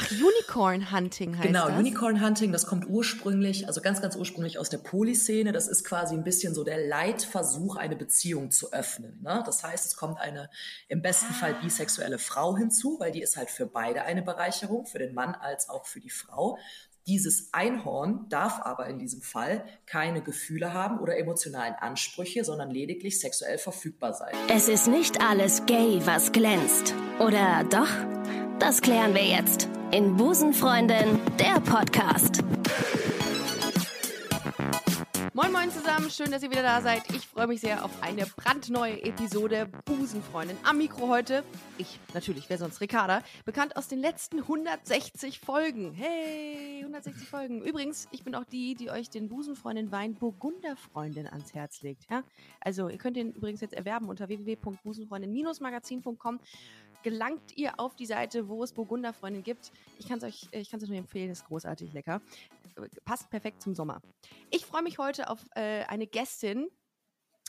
Ach, Unicorn Hunting heißt genau, das? Genau, Unicorn Hunting, das kommt ursprünglich, also ganz, ganz ursprünglich aus der Polyszene. Das ist quasi ein bisschen so der Leitversuch, eine Beziehung zu öffnen. Ne? Das heißt, es kommt eine im besten ah. Fall bisexuelle Frau hinzu, weil die ist halt für beide eine Bereicherung, für den Mann als auch für die Frau. Dieses Einhorn darf aber in diesem Fall keine Gefühle haben oder emotionalen Ansprüche, sondern lediglich sexuell verfügbar sein. Es ist nicht alles gay, was glänzt. Oder doch? Das klären wir jetzt in Busenfreundin, der Podcast. Moin Moin zusammen, schön, dass ihr wieder da seid. Ich freue mich sehr auf eine brandneue Episode Busenfreundin. Am Mikro heute, ich natürlich, wer sonst, Ricarda, bekannt aus den letzten 160 Folgen. Hey, 160 Folgen. Übrigens, ich bin auch die, die euch den Busenfreundin Wein Burgunderfreundin ans Herz legt. Ja? Also, ihr könnt den übrigens jetzt erwerben unter www.busenfreundin-magazin.com gelangt ihr auf die Seite, wo es Burgunderfreundin gibt. Ich kann es euch, ich kann es euch empfehlen, ist großartig lecker. Passt perfekt zum Sommer. Ich freue mich heute auf äh, eine Gästin,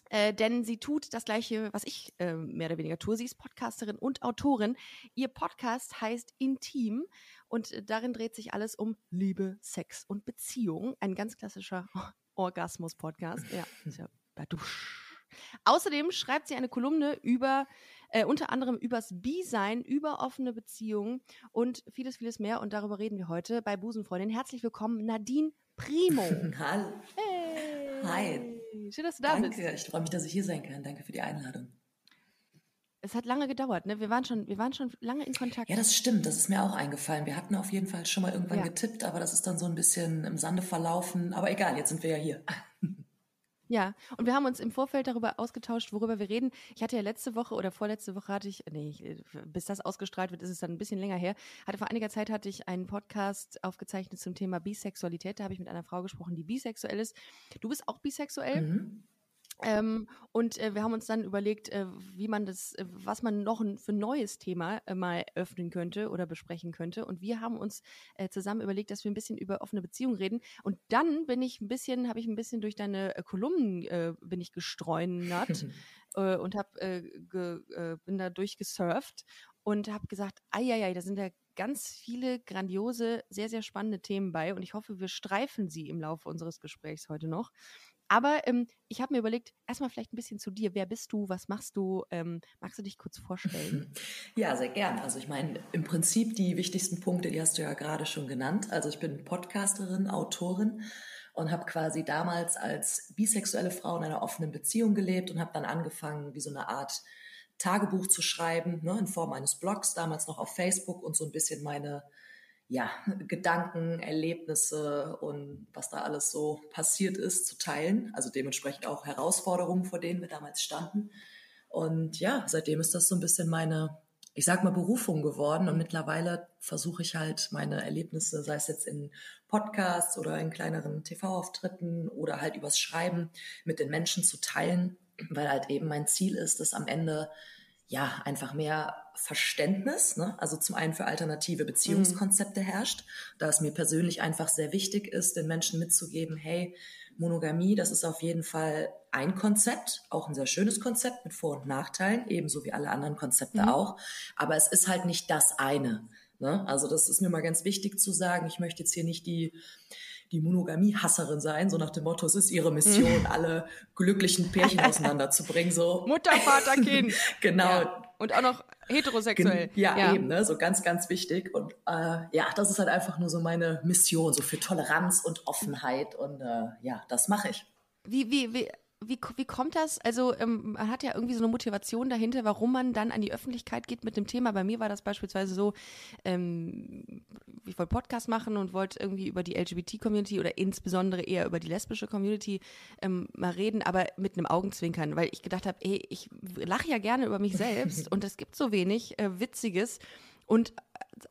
äh, denn sie tut das gleiche, was ich äh, mehr oder weniger tue. Sie ist Podcasterin und Autorin. Ihr Podcast heißt Intim und äh, darin dreht sich alles um Liebe, Sex und Beziehung. Ein ganz klassischer Orgasmus-Podcast. Ja, ist ja badusch. Außerdem schreibt sie eine Kolumne über äh, unter anderem übers Bi-Sein, über offene Beziehungen und vieles, vieles mehr. Und darüber reden wir heute bei Busenfreundin. Herzlich willkommen, Nadine Primo. Hallo. Hey. Hi. Schön, dass du da Danke. bist. Danke, ich freue mich, dass ich hier sein kann. Danke für die Einladung. Es hat lange gedauert, ne? Wir waren schon, wir waren schon lange in Kontakt. Ja, das stimmt. Das ist mir auch eingefallen. Wir hatten auf jeden Fall schon mal irgendwann ja. getippt, aber das ist dann so ein bisschen im Sande verlaufen. Aber egal, jetzt sind wir ja hier. Ja, und wir haben uns im Vorfeld darüber ausgetauscht, worüber wir reden. Ich hatte ja letzte Woche oder vorletzte Woche hatte ich, nee, bis das ausgestrahlt wird, ist es dann ein bisschen länger her. Hatte vor einiger Zeit hatte ich einen Podcast aufgezeichnet zum Thema Bisexualität. Da habe ich mit einer Frau gesprochen, die bisexuell ist. Du bist auch bisexuell. Mhm. Ähm, und äh, wir haben uns dann überlegt, äh, wie man das, äh, was man noch ein, für ein neues Thema äh, mal öffnen könnte oder besprechen könnte. Und wir haben uns äh, zusammen überlegt, dass wir ein bisschen über offene Beziehungen reden. Und dann bin ich ein bisschen, habe ich ein bisschen durch deine äh, Kolumnen bin ich gestreunert und hab, ge, bin da durchgesurft und habe gesagt, ai, da sind ja ganz viele grandiose, sehr, sehr spannende Themen bei. Und ich hoffe, wir streifen sie im Laufe unseres Gesprächs heute noch. Aber ähm, ich habe mir überlegt, erstmal vielleicht ein bisschen zu dir. Wer bist du? Was machst du? Ähm, magst du dich kurz vorstellen? Ja, sehr gern. Also ich meine, im Prinzip die wichtigsten Punkte, die hast du ja gerade schon genannt. Also ich bin Podcasterin, Autorin und habe quasi damals als bisexuelle Frau in einer offenen Beziehung gelebt und habe dann angefangen, wie so eine Art Tagebuch zu schreiben, ne, in Form eines Blogs, damals noch auf Facebook und so ein bisschen meine ja, Gedanken, Erlebnisse und was da alles so passiert ist, zu teilen. Also dementsprechend auch Herausforderungen, vor denen wir damals standen. Und ja, seitdem ist das so ein bisschen meine, ich sag mal, Berufung geworden. Und mittlerweile versuche ich halt meine Erlebnisse, sei es jetzt in Podcasts oder in kleineren TV-Auftritten oder halt übers Schreiben mit den Menschen zu teilen, weil halt eben mein Ziel ist, dass am Ende ja, einfach mehr Verständnis, ne? also zum einen für alternative Beziehungskonzepte mhm. herrscht, da es mir persönlich einfach sehr wichtig ist, den Menschen mitzugeben, hey, Monogamie, das ist auf jeden Fall ein Konzept, auch ein sehr schönes Konzept mit Vor- und Nachteilen, ebenso wie alle anderen Konzepte mhm. auch, aber es ist halt nicht das eine. Ne? Also das ist mir mal ganz wichtig zu sagen, ich möchte jetzt hier nicht die die Monogamie-Hasserin sein, so nach dem Motto, es ist ihre Mission, mhm. alle glücklichen Pärchen auseinanderzubringen. So. Mutter, Vater, Kind. genau. Ja. Und auch noch heterosexuell. Ja, ja, eben, ne? so ganz, ganz wichtig. Und äh, ja, das ist halt einfach nur so meine Mission, so für Toleranz und Offenheit. Und äh, ja, das mache ich. Wie, wie, wie, wie, wie kommt das? Also ähm, man hat ja irgendwie so eine Motivation dahinter, warum man dann an die Öffentlichkeit geht mit dem Thema. Bei mir war das beispielsweise so, ähm, ich wollte Podcast machen und wollte irgendwie über die LGBT-Community oder insbesondere eher über die lesbische Community ähm, mal reden, aber mit einem Augenzwinkern, weil ich gedacht habe, ey, ich lache ja gerne über mich selbst und es gibt so wenig äh, Witziges. Und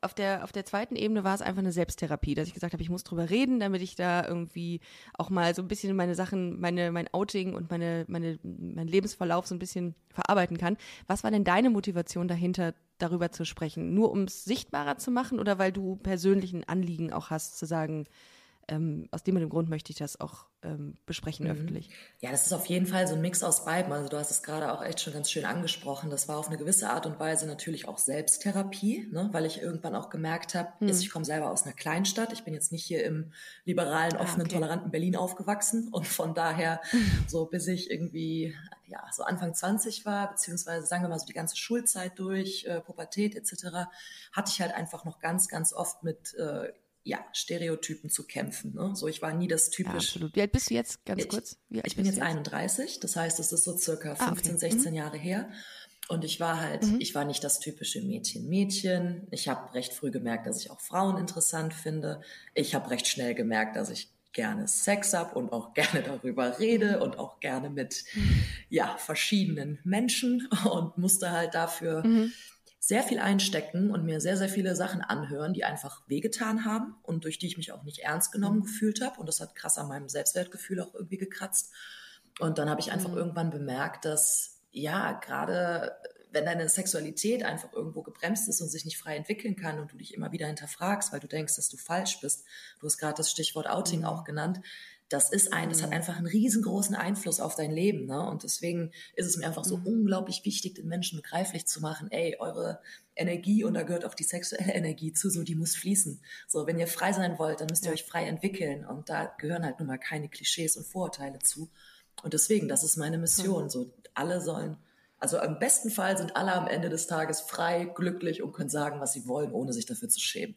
auf der, auf der zweiten Ebene war es einfach eine Selbsttherapie, dass ich gesagt habe, ich muss drüber reden, damit ich da irgendwie auch mal so ein bisschen meine Sachen, meine, mein Outing und meine, meine, mein Lebensverlauf so ein bisschen verarbeiten kann. Was war denn deine Motivation dahinter, darüber zu sprechen? Nur um es sichtbarer zu machen oder weil du persönlichen Anliegen auch hast, zu sagen, ähm, aus dem und dem Grund möchte ich das auch ähm, besprechen mhm. öffentlich. Ja, das ist auf jeden Fall so ein Mix aus beiden. Also du hast es gerade auch echt schon ganz schön angesprochen. Das war auf eine gewisse Art und Weise natürlich auch Selbsttherapie, ne? weil ich irgendwann auch gemerkt habe, mhm. ich komme selber aus einer Kleinstadt. Ich bin jetzt nicht hier im liberalen, ah, offenen, ah, okay. toleranten Berlin aufgewachsen und von daher so bis ich irgendwie ja so Anfang 20 war, beziehungsweise sagen wir mal so die ganze Schulzeit durch, äh, Pubertät etc., hatte ich halt einfach noch ganz, ganz oft mit äh, ja, Stereotypen zu kämpfen. Ne? So, ich war nie das typisch. Ja, absolut. Wie alt bist du jetzt, ganz ich, kurz? ich bin jetzt, jetzt 31, das heißt, es ist so circa 15, ah, okay. 16 mhm. Jahre her. Und ich war halt, mhm. ich war nicht das typische Mädchen-Mädchen. Ich habe recht früh gemerkt, dass ich auch Frauen interessant finde. Ich habe recht schnell gemerkt, dass ich gerne Sex habe und auch gerne darüber rede und auch gerne mit mhm. ja verschiedenen Menschen und musste halt dafür mhm sehr viel einstecken und mir sehr, sehr viele Sachen anhören, die einfach wehgetan haben und durch die ich mich auch nicht ernst genommen mhm. gefühlt habe. Und das hat krass an meinem Selbstwertgefühl auch irgendwie gekratzt. Und dann habe ich einfach mhm. irgendwann bemerkt, dass ja, gerade wenn deine Sexualität einfach irgendwo gebremst ist und sich nicht frei entwickeln kann und du dich immer wieder hinterfragst, weil du denkst, dass du falsch bist. Du hast gerade das Stichwort Outing mhm. auch genannt das ist ein, das hat mhm. einfach einen riesengroßen Einfluss auf dein Leben. Ne? Und deswegen ist es mir einfach so mhm. unglaublich wichtig, den Menschen begreiflich zu machen, ey, eure Energie, und da gehört auch die sexuelle Energie zu, so die muss fließen. So, wenn ihr frei sein wollt, dann müsst ihr euch frei entwickeln. Und da gehören halt nun mal keine Klischees und Vorurteile zu. Und deswegen, das ist meine Mission. So, alle sollen, also im besten Fall sind alle am Ende des Tages frei, glücklich und können sagen, was sie wollen, ohne sich dafür zu schämen.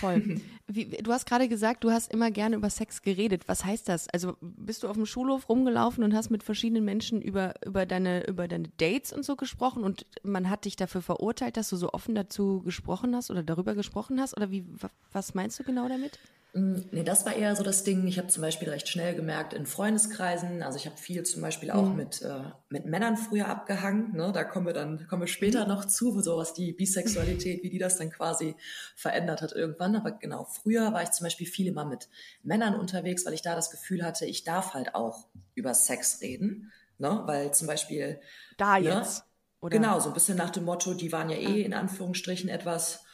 Voll. Wie, du hast gerade gesagt, du hast immer gerne über Sex geredet. Was heißt das? Also bist du auf dem Schulhof rumgelaufen und hast mit verschiedenen Menschen über, über, deine, über deine Dates und so gesprochen und man hat dich dafür verurteilt, dass du so offen dazu gesprochen hast oder darüber gesprochen hast? Oder wie, was meinst du genau damit? Mm, nee, das war eher so das Ding. Ich habe zum Beispiel recht schnell gemerkt in Freundeskreisen, also ich habe viel zum Beispiel auch mhm. mit, äh, mit Männern früher abgehangen. Ne? Da kommen wir dann kommen wir später noch zu, so was die Bisexualität, wie die das dann quasi verändert hat irgendwann. Aber genau, früher war ich zum Beispiel viel immer mit Männern unterwegs, weil ich da das Gefühl hatte, ich darf halt auch über Sex reden. Ne? Weil zum Beispiel. Da ne? jetzt. Oder? Genau, so ein bisschen nach dem Motto, die waren ja eh in Anführungsstrichen etwas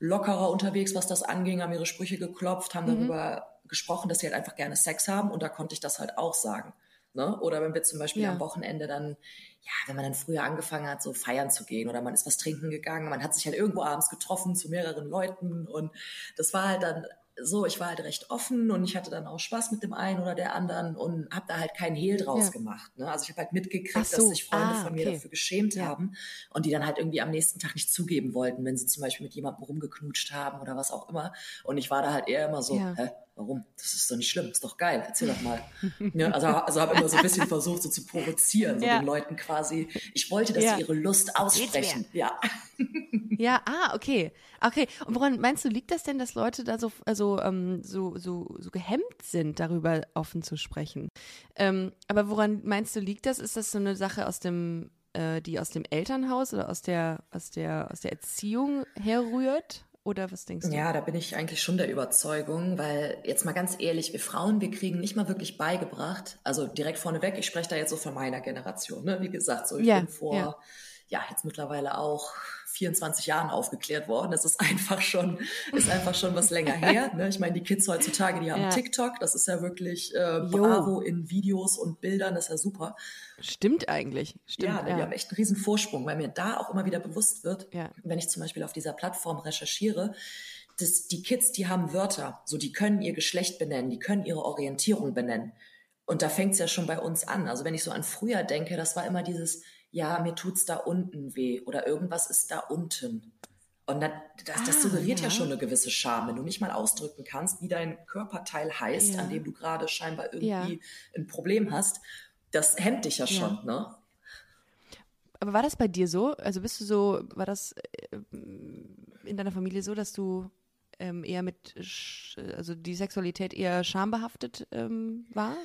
lockerer unterwegs, was das anging, haben ihre Sprüche geklopft, haben mhm. darüber gesprochen, dass sie halt einfach gerne Sex haben und da konnte ich das halt auch sagen. Ne? Oder wenn wir zum Beispiel ja. am Wochenende dann, ja, wenn man dann früher angefangen hat, so feiern zu gehen oder man ist was trinken gegangen, man hat sich halt irgendwo abends getroffen zu mehreren Leuten und das war halt dann so, ich war halt recht offen und ich hatte dann auch Spaß mit dem einen oder der anderen und habe da halt keinen Hehl draus ja. gemacht. Ne? Also ich habe halt mitgekriegt, so. dass sich Freunde ah, von mir okay. dafür geschämt ja. haben und die dann halt irgendwie am nächsten Tag nicht zugeben wollten, wenn sie zum Beispiel mit jemandem rumgeknutscht haben oder was auch immer. Und ich war da halt eher immer so, ja. hä, warum? Das ist doch nicht schlimm, ist doch geil, erzähl doch mal. ja, also also habe immer so ein bisschen versucht, so zu provozieren, so den Leuten quasi. Ich wollte, dass sie ihre Lust aussprechen. Ja. Ja, ah, okay. Okay. Und woran meinst du, liegt das denn, dass Leute da so, also, ähm, so, so, so gehemmt sind, darüber offen zu sprechen? Ähm, aber woran meinst du, liegt das? Ist das so eine Sache aus dem, äh, die aus dem Elternhaus oder aus der, aus der, aus der Erziehung herrührt? Oder was denkst du? Ja, da bin ich eigentlich schon der Überzeugung, weil jetzt mal ganz ehrlich, wir Frauen, wir kriegen nicht mal wirklich beigebracht, also direkt vorneweg, ich spreche da jetzt so von meiner Generation, ne? wie gesagt, so ich ja, bin vor, ja. ja, jetzt mittlerweile auch 24 Jahren aufgeklärt worden. Das ist einfach schon, ist einfach schon was länger her. Ne? Ich meine, die Kids heutzutage, die haben ja. TikTok, das ist ja wirklich äh, bravo in Videos und Bildern, das ist ja super. Stimmt eigentlich. Stimmt, ja, ja, die haben echt einen riesen Vorsprung, weil mir da auch immer wieder bewusst wird, ja. wenn ich zum Beispiel auf dieser Plattform recherchiere, dass die Kids, die haben Wörter, so die können ihr Geschlecht benennen, die können ihre Orientierung benennen. Und da fängt es ja schon bei uns an. Also wenn ich so an früher denke, das war immer dieses, ja, mir tut's da unten weh oder irgendwas ist da unten. Und das, das, das ah, suggeriert ja. ja. schon eine gewisse Scham, wenn du nicht mal ausdrücken kannst, wie dein Körperteil heißt, ja. an dem du gerade scheinbar irgendwie ein Problem hast. Das hemmt dich ja schon, ne? Aber war das bei dir so? Also bist du so, war das äh, in deiner Familie so, dass du ähm, eher mit, also die Sexualität eher schambehaftet ähm, war?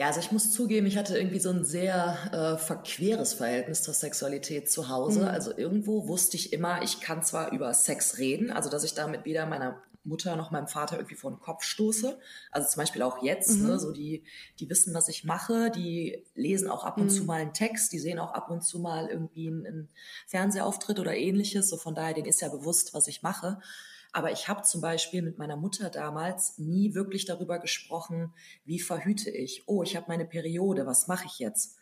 Ja, also ich muss zugeben, ich hatte irgendwie so ein sehr äh, verqueres Verhältnis zur Sexualität zu Hause. Mhm. Also irgendwo wusste ich immer, ich kann zwar über Sex reden, also dass ich damit weder meiner Mutter noch meinem Vater irgendwie vor den Kopf stoße. Also zum Beispiel auch jetzt, mhm. ne, so die, die wissen, was ich mache, die lesen auch ab und mhm. zu mal einen Text, die sehen auch ab und zu mal irgendwie einen, einen Fernsehauftritt oder ähnliches. So von daher, denen ist ja bewusst, was ich mache. Aber ich habe zum Beispiel mit meiner Mutter damals nie wirklich darüber gesprochen, wie verhüte ich? Oh, ich habe meine Periode, was mache ich jetzt?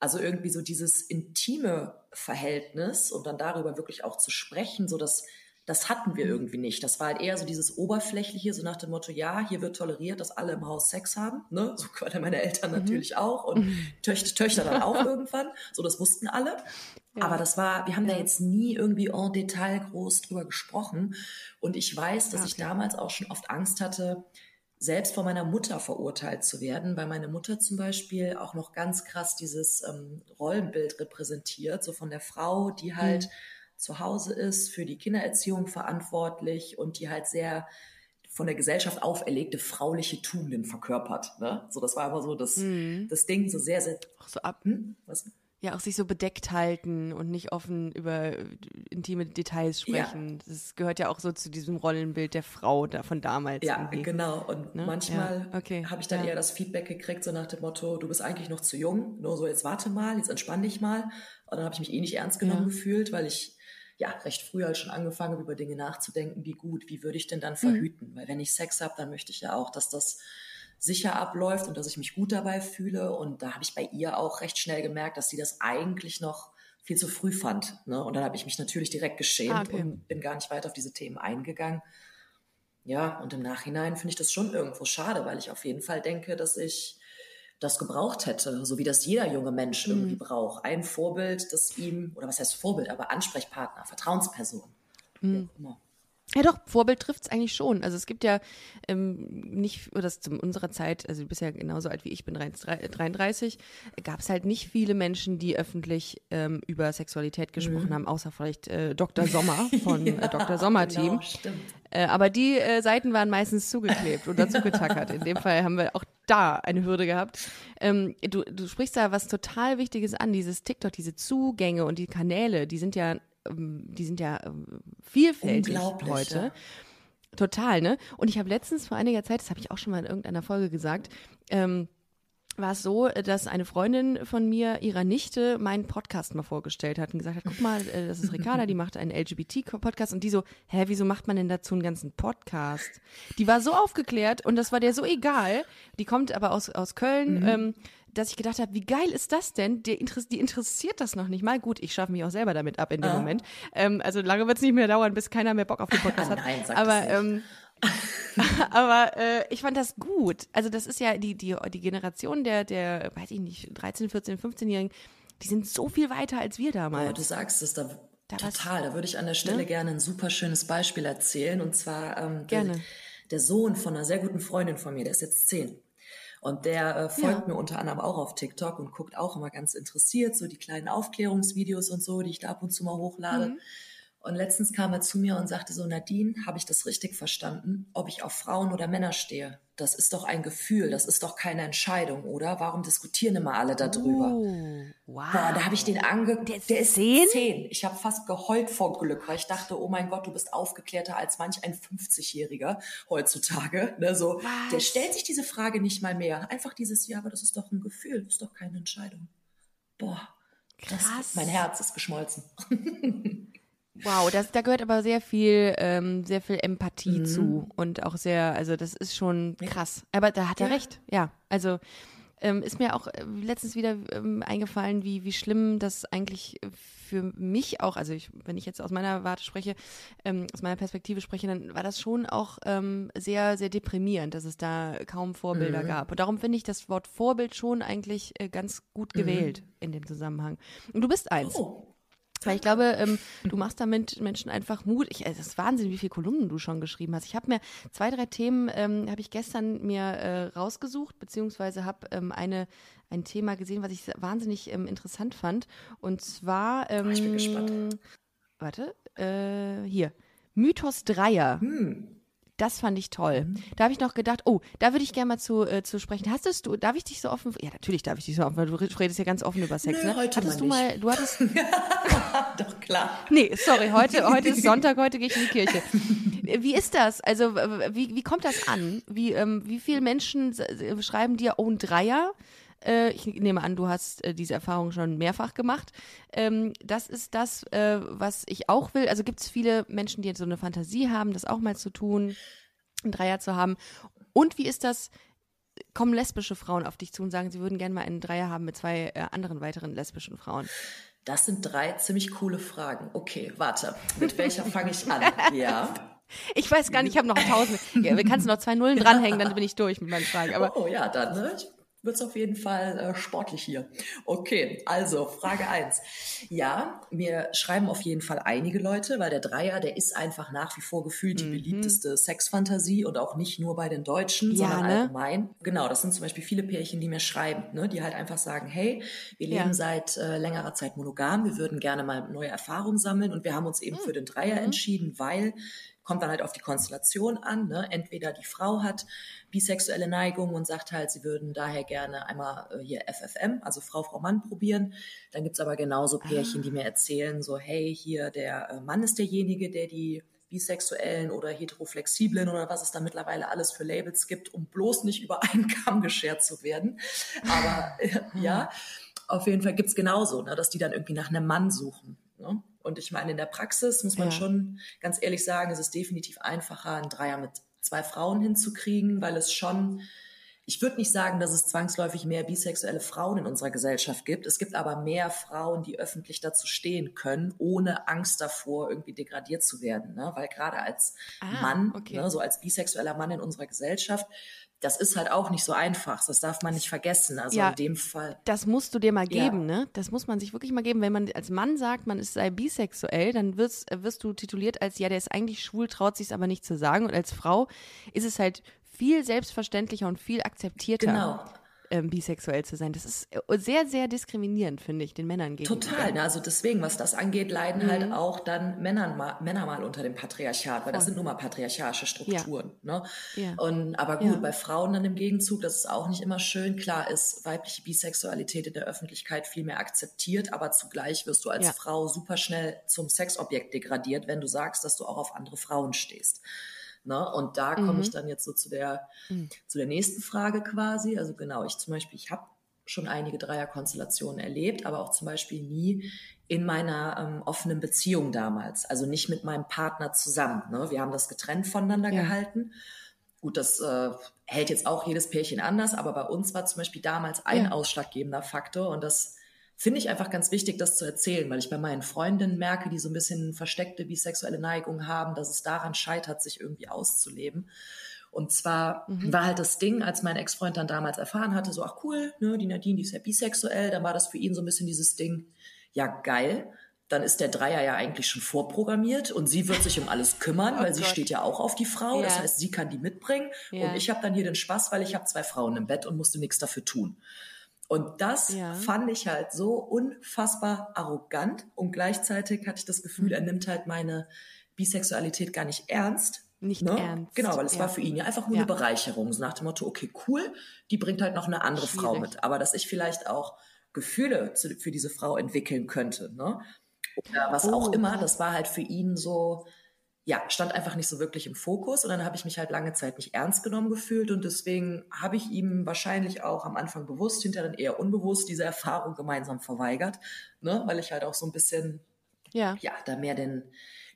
Also irgendwie so dieses intime Verhältnis und dann darüber wirklich auch zu sprechen, so dass das hatten wir irgendwie nicht. Das war halt eher so dieses Oberflächliche, so nach dem Motto, ja, hier wird toleriert, dass alle im Haus Sex haben. Ne? So können meine Eltern mhm. natürlich auch und mhm. Töchter, Töchter dann auch irgendwann. So, das wussten alle. Ja. Aber das war, wir haben ja. da jetzt nie irgendwie en Detail groß drüber gesprochen. Und ich weiß, dass okay. ich damals auch schon oft Angst hatte, selbst von meiner Mutter verurteilt zu werden, weil meine Mutter zum Beispiel auch noch ganz krass dieses ähm, Rollenbild repräsentiert, so von der Frau, die halt mhm zu Hause ist, für die Kindererziehung verantwortlich und die halt sehr von der Gesellschaft auferlegte frauliche Tugenden verkörpert. Ne? So, das war immer so das, mhm. das Ding, so sehr, sehr. Auch so ab. Hm? Was? Ja, auch sich so bedeckt halten und nicht offen über intime Details sprechen. Ja. Das gehört ja auch so zu diesem Rollenbild der Frau da von damals. Ja, irgendwie. genau. Und ne? manchmal ja. okay. habe ich dann ja. eher das Feedback gekriegt, so nach dem Motto, du bist eigentlich noch zu jung, nur so jetzt warte mal, jetzt entspann dich mal. Und dann habe ich mich eh nicht ernst genommen gefühlt, weil ich ja recht früh halt schon angefangen über Dinge nachzudenken, wie gut, wie würde ich denn dann mhm. verhüten? Mhm. Weil wenn ich Sex habe, dann möchte ich ja auch, dass das sicher abläuft und dass ich mich gut dabei fühle. Und da habe ich bei ihr auch recht schnell gemerkt, dass sie das eigentlich noch viel zu früh fand. Ne? Und dann habe ich mich natürlich direkt geschämt ah, okay. und bin gar nicht weiter auf diese Themen eingegangen. Ja, und im Nachhinein finde ich das schon irgendwo schade, weil ich auf jeden Fall denke, dass ich das gebraucht hätte, so wie das jeder junge Mensch mhm. irgendwie braucht. Ein Vorbild, das ihm, oder was heißt Vorbild, aber Ansprechpartner, Vertrauensperson. Mhm. Ja, doch, Vorbild trifft es eigentlich schon. Also es gibt ja ähm, nicht, oder das zu unserer Zeit, also du bist ja genauso alt wie ich, bin 33, gab es halt nicht viele Menschen, die öffentlich ähm, über Sexualität gesprochen mhm. haben, außer vielleicht äh, Dr. Sommer von ja, äh, Dr. Sommer-Team. Genau, äh, aber die äh, Seiten waren meistens zugeklebt oder zugetackert. In dem Fall haben wir auch da eine Hürde gehabt. Ähm, du, du sprichst da was total Wichtiges an, dieses TikTok, diese Zugänge und die Kanäle, die sind ja die sind ja ähm, vielfältig heute. Ja. Total, ne? Und ich habe letztens vor einiger Zeit, das habe ich auch schon mal in irgendeiner Folge gesagt, ähm, war es so, dass eine Freundin von mir ihrer Nichte meinen Podcast mal vorgestellt hat und gesagt hat, guck mal, äh, das ist Ricarda, die macht einen LGBT-Podcast und die so, hä, wieso macht man denn dazu einen ganzen Podcast? Die war so aufgeklärt und das war der so egal. Die kommt aber aus, aus Köln, mhm. ähm, dass ich gedacht habe, wie geil ist das denn? Die, Interess die interessiert das noch nicht mal. Gut, ich schaffe mich auch selber damit ab in dem ah. Moment. Ähm, also lange wird es nicht mehr dauern, bis keiner mehr Bock auf den Podcast hat. Nein, sag aber ähm, aber äh, ich fand das gut. Also das ist ja die, die, die Generation der, der, weiß ich nicht, 13, 14, 15-Jährigen, die sind so viel weiter als wir damals. Oh, du sagst es, da, da total. Da würde ich an der Stelle ne? gerne ein super schönes Beispiel erzählen. Und zwar ähm, gerne. Der, der Sohn von einer sehr guten Freundin von mir, der ist jetzt zehn. Und der äh, folgt ja. mir unter anderem auch auf TikTok und guckt auch immer ganz interessiert so die kleinen Aufklärungsvideos und so, die ich da ab und zu mal hochlade. Mhm. Und letztens kam er zu mir und sagte so, Nadine, habe ich das richtig verstanden, ob ich auf Frauen oder Männer stehe? Das ist doch ein Gefühl, das ist doch keine Entscheidung, oder? Warum diskutieren immer alle darüber? Oh, wow. Boah, da habe ich den angeguckt. Der, der ist zehn? zehn. Ich habe fast geheult vor Glück, weil ich dachte, oh mein Gott, du bist aufgeklärter als manch ein 50-Jähriger heutzutage. Ne, so, der stellt sich diese Frage nicht mal mehr. Einfach dieses, ja, aber das ist doch ein Gefühl, das ist doch keine Entscheidung. Boah, krass. Das, mein Herz ist geschmolzen. Wow, das, da gehört aber sehr viel, ähm, sehr viel Empathie mhm. zu und auch sehr, also das ist schon krass. Aber da hat er ja. recht, ja. Also ähm, ist mir auch äh, letztens wieder ähm, eingefallen, wie, wie schlimm das eigentlich für mich auch, also ich, wenn ich jetzt aus meiner Warte spreche, ähm, aus meiner Perspektive spreche, dann war das schon auch ähm, sehr, sehr deprimierend, dass es da kaum Vorbilder mhm. gab. Und darum finde ich das Wort Vorbild schon eigentlich äh, ganz gut gewählt mhm. in dem Zusammenhang. Und du bist eins. Oh. Weil ich glaube, ähm, du machst damit Menschen einfach Mut. Ich, es ist Wahnsinn, wie viele Kolumnen du schon geschrieben hast. Ich habe mir zwei, drei Themen, ähm, habe ich gestern mir äh, rausgesucht, beziehungsweise habe ähm, eine, ein Thema gesehen, was ich wahnsinnig ähm, interessant fand. Und zwar. Ähm, ich bin gespannt. Warte, äh, hier. Mythos Dreier. Hm. Das fand ich toll. Mhm. Da habe ich noch gedacht, oh, da würde ich gerne mal zu, äh, zu sprechen. Hastest du, darf ich dich so offen, ja, natürlich darf ich dich so offen, weil du redest ja ganz offen über Sex, Nö, ne? Heute hattest du mal, du hattest. Doch, klar. Nee, sorry, heute, heute ist Sonntag, heute gehe ich in die Kirche. Wie ist das? Also, wie, wie kommt das an? Wie, ähm, wie viele Menschen schreiben dir, oh, ein Dreier? äh, ich nehme an, du hast äh, diese Erfahrung schon mehrfach gemacht. Ähm, das ist das, äh, was ich auch will. Also gibt es viele Menschen, die so eine Fantasie haben, das auch mal zu tun, einen Dreier zu haben. Und wie ist das? Kommen lesbische Frauen auf dich zu und sagen, sie würden gerne mal einen Dreier haben mit zwei anderen weiteren lesbischen Frauen? Das sind drei ziemlich coole Fragen. Okay, warte. Mit welcher fange ich an? Ja. Ich weiß gar nicht, ich habe noch tausend. Ja, kannst du noch zwei Nullen dranhängen, dann bin ich durch mit meinen Fragen. Aber oh, ja, dann ne? wird es auf jeden Fall äh, sportlich hier. Okay, also Frage eins. Ja, mir schreiben auf jeden Fall einige Leute, weil der Dreier, der ist einfach nach wie vor gefühlt die mhm. beliebteste Sexfantasie und auch nicht nur bei den Deutschen, ja, sondern ne? allgemein. Genau, das sind zum Beispiel viele Pärchen, die mir schreiben, ne, die halt einfach sagen, hey, wir leben ja. seit äh, längerer Zeit monogam, wir würden gerne mal neue Erfahrungen sammeln und wir haben uns eben mhm. für den Dreier mhm. entschieden, weil kommt dann halt auf die Konstellation an. Ne? Entweder die Frau hat bisexuelle Neigung und sagt halt, sie würden daher gerne einmal äh, hier FFM, also Frau, Frau, Mann probieren. Dann gibt's aber genauso Pärchen, die mir erzählen, so hey, hier der äh, Mann ist derjenige, der die bisexuellen oder heteroflexiblen oder was es da mittlerweile alles für Labels gibt, um bloß nicht über einen Kamm geschert zu werden. Aber äh, ja, auf jeden Fall gibt's genauso, ne, dass die dann irgendwie nach einem Mann suchen. Ne? Und ich meine, in der Praxis muss man ja. schon ganz ehrlich sagen, es ist definitiv einfacher, einen Dreier mit zwei Frauen hinzukriegen, weil es schon, ich würde nicht sagen, dass es zwangsläufig mehr bisexuelle Frauen in unserer Gesellschaft gibt. Es gibt aber mehr Frauen, die öffentlich dazu stehen können, ohne Angst davor, irgendwie degradiert zu werden. Ne? Weil gerade als ah, Mann, okay. ne, so als bisexueller Mann in unserer Gesellschaft, das ist halt auch nicht so einfach. Das darf man nicht vergessen. Also ja, in dem Fall. Das musst du dir mal geben, ja. ne? Das muss man sich wirklich mal geben. Wenn man als Mann sagt, man ist sei bisexuell, dann wirst, wirst du tituliert als, ja, der ist eigentlich schwul, traut sich aber nicht zu sagen. Und als Frau ist es halt viel selbstverständlicher und viel akzeptierter. Genau ähm, bisexuell zu sein. Das ist äh, sehr, sehr diskriminierend, finde ich, den Männern gegenüber. Total. Ne? Also deswegen, was das angeht, leiden halt mhm. halt auch dann Männer mal, Männer mal unter dem Patriarchat, weil das sind nun mal patriarchalische Strukturen. Ja. Ne? Ja. Und, aber gut, ja. bei Frauen dann im Gegenzug, das ist auch nicht immer schön. Klar ist weibliche Bisexualität in der Öffentlichkeit viel mehr akzeptiert, aber zugleich wirst du als Frau super schnell zum Sexobjekt degradiert, wenn du sagst, dass du auch auf andere Frauen stehst. Ne? Und da komme mhm. ich dann jetzt so zu der, mhm. zu der nächsten Frage quasi. Also genau, ich zum Beispiel, ich habe schon einige Dreierkonstellationen erlebt, aber auch zum Beispiel nie in meiner ähm, offenen Beziehung damals. Also nicht mit meinem Partner zusammen. Ne? Wir haben das getrennt voneinander ja. gehalten. Gut, das äh, hält jetzt auch jedes Pärchen anders, aber bei uns war zum Beispiel damals ein ja. ausschlaggebender Faktor und das finde ich einfach ganz wichtig, das zu erzählen, weil ich bei meinen Freundinnen merke, die so ein bisschen versteckte bisexuelle Neigung haben, dass es daran scheitert, sich irgendwie auszuleben. Und zwar mhm. war halt das Ding, als mein Ex-Freund dann damals erfahren hatte, so, ach cool, ne, die Nadine, die ist ja bisexuell, dann war das für ihn so ein bisschen dieses Ding, ja geil, dann ist der Dreier ja eigentlich schon vorprogrammiert und sie wird sich um alles kümmern, oh weil Gott. sie steht ja auch auf die Frau. Ja. Das heißt, sie kann die mitbringen ja. und ich habe dann hier den Spaß, weil ich habe zwei Frauen im Bett und musste nichts dafür tun. Und das ja. fand ich halt so unfassbar arrogant und gleichzeitig hatte ich das Gefühl, er nimmt halt meine Bisexualität gar nicht ernst. Nicht ne? ernst. Genau, weil es ja. war für ihn ja einfach nur ja. eine Bereicherung. So nach dem Motto, okay, cool, die bringt halt noch eine andere Schwierig. Frau mit. Aber dass ich vielleicht auch Gefühle zu, für diese Frau entwickeln könnte, ne? Oder was oh, auch immer, das war halt für ihn so, ja, stand einfach nicht so wirklich im Fokus und dann habe ich mich halt lange Zeit nicht ernst genommen gefühlt und deswegen habe ich ihm wahrscheinlich auch am Anfang bewusst, hinterher eher unbewusst diese Erfahrung gemeinsam verweigert, ne, weil ich halt auch so ein bisschen, ja, ja da mehr den,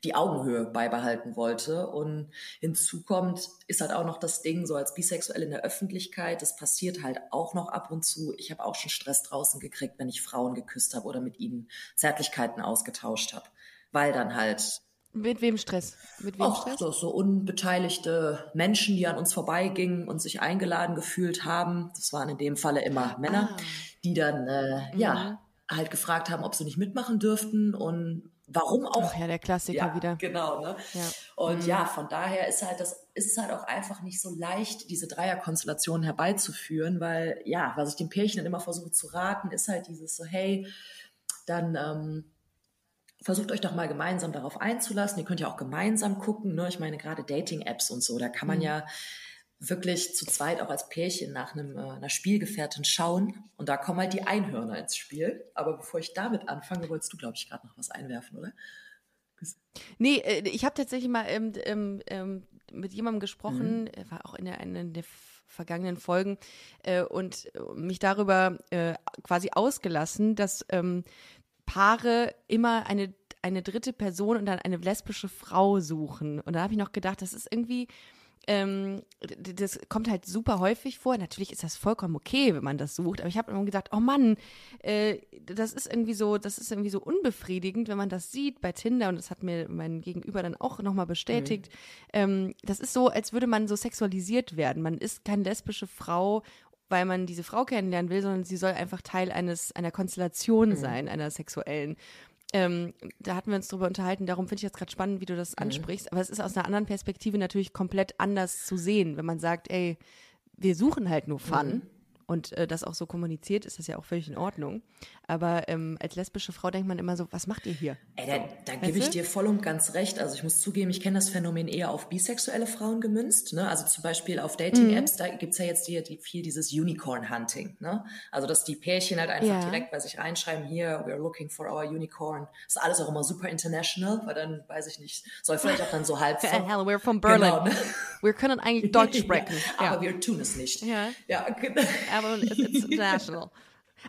die Augenhöhe beibehalten wollte und hinzu kommt, ist halt auch noch das Ding, so als bisexuell in der Öffentlichkeit, das passiert halt auch noch ab und zu. Ich habe auch schon Stress draußen gekriegt, wenn ich Frauen geküsst habe oder mit ihnen Zärtlichkeiten ausgetauscht habe, weil dann halt mit wem Stress? Mit wem Och, Stress? So, so unbeteiligte Menschen, die an uns vorbeigingen und sich eingeladen gefühlt haben. Das waren in dem Falle immer Männer, ah. die dann äh, mhm. ja halt gefragt haben, ob sie nicht mitmachen dürften und warum auch. Ach ja, der Klassiker ja, wieder. Genau, ne? Ja. Und mhm. ja, von daher ist halt das ist halt auch einfach nicht so leicht, diese Dreierkonstellation herbeizuführen, weil ja, was ich den Pärchen dann immer versuche zu raten, ist halt dieses so, hey, dann ähm, versucht euch doch mal gemeinsam darauf einzulassen. Ihr könnt ja auch gemeinsam gucken. Ne? Ich meine, gerade Dating-Apps und so, da kann man mhm. ja wirklich zu zweit auch als Pärchen nach einem, äh, einer Spielgefährtin schauen. Und da kommen halt die Einhörner ins Spiel. Aber bevor ich damit anfange, wolltest du, glaube ich, gerade noch was einwerfen, oder? Nee, äh, ich habe tatsächlich mal ähm, ähm, ähm, mit jemandem gesprochen, mhm. war auch in der, in der vergangenen Folgen äh, und mich darüber äh, quasi ausgelassen, dass ähm, Paare immer eine, eine dritte Person und dann eine lesbische Frau suchen. Und da habe ich noch gedacht, das ist irgendwie ähm, das kommt halt super häufig vor. Natürlich ist das vollkommen okay, wenn man das sucht, aber ich habe immer gedacht, oh Mann, äh, das ist irgendwie so, das ist irgendwie so unbefriedigend, wenn man das sieht bei Tinder und das hat mir mein Gegenüber dann auch nochmal bestätigt. Mhm. Ähm, das ist so, als würde man so sexualisiert werden. Man ist keine lesbische Frau weil man diese Frau kennenlernen will, sondern sie soll einfach Teil eines einer Konstellation mhm. sein, einer sexuellen. Ähm, da hatten wir uns drüber unterhalten, darum finde ich jetzt gerade spannend, wie du das mhm. ansprichst. Aber es ist aus einer anderen Perspektive natürlich komplett anders zu sehen, wenn man sagt, ey, wir suchen halt nur Fun. Mhm und äh, das auch so kommuniziert, ist das ja auch völlig in Ordnung. Aber ähm, als lesbische Frau denkt man immer so, was macht ihr hier? Ey, da, da gebe ich dir voll und ganz recht. Also ich muss zugeben, ich kenne das Phänomen eher auf bisexuelle Frauen gemünzt. Ne? Also zum Beispiel auf Dating-Apps, mhm. da gibt's ja jetzt die, die, viel dieses Unicorn-Hunting. Ne? Also dass die Pärchen halt einfach ja. direkt bei sich reinschreiben, hier, we're looking for our unicorn. Das ist alles auch immer super international, weil dann, weiß ich nicht, soll vielleicht auch dann so halb... Hell, we're from Berlin. Genau, ne? Wir können eigentlich Deutsch sprechen. ja, aber wir tun es nicht. Ja, ja genau aber it's international.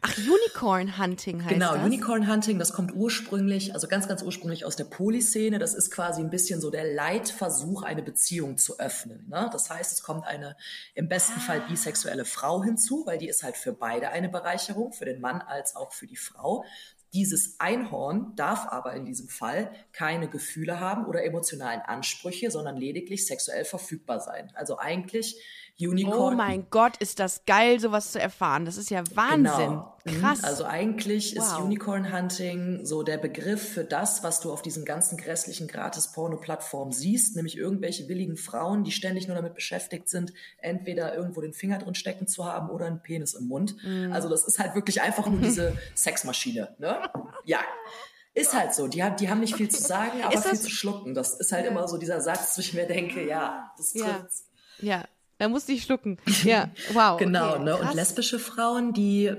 Ach, Unicorn Hunting heißt genau, das? Genau, Unicorn Hunting, das kommt ursprünglich, also ganz, ganz ursprünglich aus der Polyszene. Das ist quasi ein bisschen so der Leitversuch, eine Beziehung zu öffnen. Ne? Das heißt, es kommt eine im besten ah. Fall bisexuelle Frau hinzu, weil die ist halt für beide eine Bereicherung, für den Mann als auch für die Frau. Dieses Einhorn darf aber in diesem Fall keine Gefühle haben oder emotionalen Ansprüche, sondern lediglich sexuell verfügbar sein. Also eigentlich Unicorn. Oh mein Gott, ist das geil, sowas zu erfahren. Das ist ja Wahnsinn. Genau. Mhm. Krass. Also eigentlich wow. ist Unicorn Hunting so der Begriff für das, was du auf diesen ganzen grässlichen Gratis-Porno-Plattformen siehst, nämlich irgendwelche willigen Frauen, die ständig nur damit beschäftigt sind, entweder irgendwo den Finger drin stecken zu haben oder einen Penis im Mund. Mhm. Also das ist halt wirklich einfach nur diese Sexmaschine. Ne? Ja. Ist halt so. Die haben, die haben nicht viel zu sagen, aber viel zu schlucken. Das ist halt ja. immer so dieser Satz, wo ich mir denke, ja, das trifft's. Ja. ja. Da musste ich schlucken. Ja, wow. genau, okay, ne? Und lesbische Frauen, die,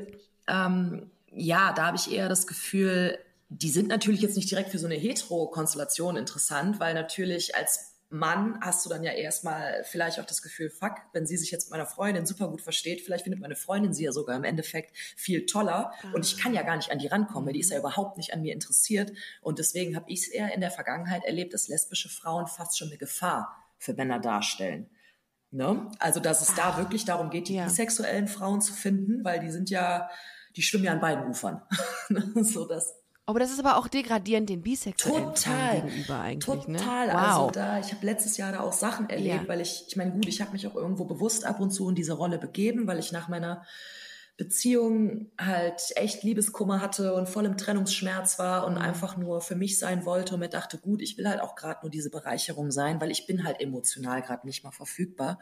ähm, ja, da habe ich eher das Gefühl, die sind natürlich jetzt nicht direkt für so eine Hetero-Konstellation interessant, weil natürlich als Mann hast du dann ja erstmal vielleicht auch das Gefühl, fuck, wenn sie sich jetzt mit meiner Freundin super gut versteht, vielleicht findet meine Freundin sie ja sogar im Endeffekt viel toller ah. und ich kann ja gar nicht an die rankommen, weil die ist ja mhm. überhaupt nicht an mir interessiert und deswegen habe ich es eher in der Vergangenheit erlebt, dass lesbische Frauen fast schon eine Gefahr für Männer darstellen. Ne? Also, dass es da wirklich darum geht, die ja. bisexuellen Frauen zu finden, weil die sind ja, die schwimmen ja an beiden Ufern. Ne? so dass aber das ist aber auch degradierend den Bisexuellen total, gegenüber eigentlich. Ne? Total. Ne? Wow. Also da, ich habe letztes Jahr da auch Sachen erlebt, ja. weil ich, ich meine, gut, ich habe mich auch irgendwo bewusst ab und zu in diese Rolle begeben, weil ich nach meiner Beziehung halt echt Liebeskummer hatte und voll im Trennungsschmerz war und mhm. einfach nur für mich sein wollte und mir dachte, gut, ich will halt auch gerade nur diese Bereicherung sein, weil ich bin halt emotional gerade nicht mal verfügbar.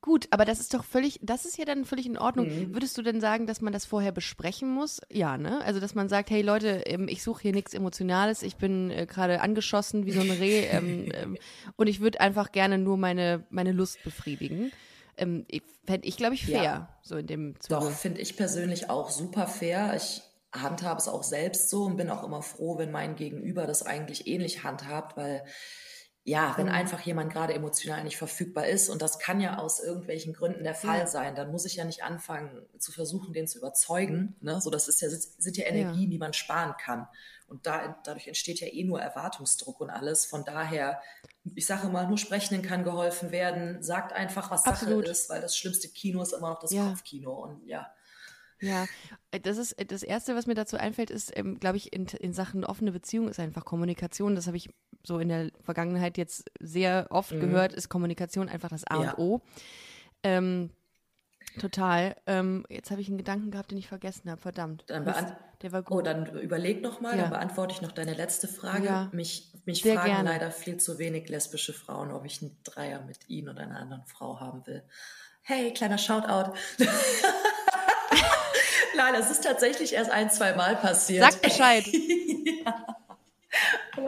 Gut, aber das ist doch völlig, das ist ja dann völlig in Ordnung. Mhm. Würdest du denn sagen, dass man das vorher besprechen muss? Ja, ne? Also, dass man sagt, hey Leute, ähm, ich suche hier nichts Emotionales, ich bin äh, gerade angeschossen wie so ein Reh ähm, ähm, und ich würde einfach gerne nur meine, meine Lust befriedigen ähm, fände ich, glaube ich, fair, ja. so in dem Zuge. Doch, finde ich persönlich auch super fair. Ich handhabe es auch selbst so und bin auch immer froh, wenn mein Gegenüber das eigentlich ähnlich handhabt, weil ja, wenn mhm. einfach jemand gerade emotional nicht verfügbar ist und das kann ja aus irgendwelchen Gründen der Fall ja. sein, dann muss ich ja nicht anfangen zu versuchen, den zu überzeugen. Ne? So, das ist ja, sind ja Energien, ja. die man sparen kann. Und da, dadurch entsteht ja eh nur Erwartungsdruck und alles. Von daher, ich sage immer, nur Sprechenden kann geholfen werden. Sagt einfach, was Absolut. Sache ist, weil das schlimmste Kino ist immer noch das ja. Kopfkino. Und ja. Ja, äh, das ist äh, das Erste, was mir dazu einfällt, ist, ähm, glaube ich, in, in Sachen offene Beziehung ist einfach Kommunikation. Das habe ich so in der Vergangenheit jetzt sehr oft mhm. gehört, ist Kommunikation einfach das A ja. und O. Ähm, Total. Ähm, jetzt habe ich einen Gedanken gehabt, den ich vergessen habe. Verdammt. Dann der war gut. Oh, dann überleg noch mal, ja. dann beantworte ich noch deine letzte Frage. Ja. Mich, mich fragen gerne. leider viel zu wenig lesbische Frauen, ob ich einen Dreier mit ihnen oder einer anderen Frau haben will. Hey, kleiner Shoutout. Nein, das ist tatsächlich erst ein, zwei Mal passiert. Sag Bescheid. ja.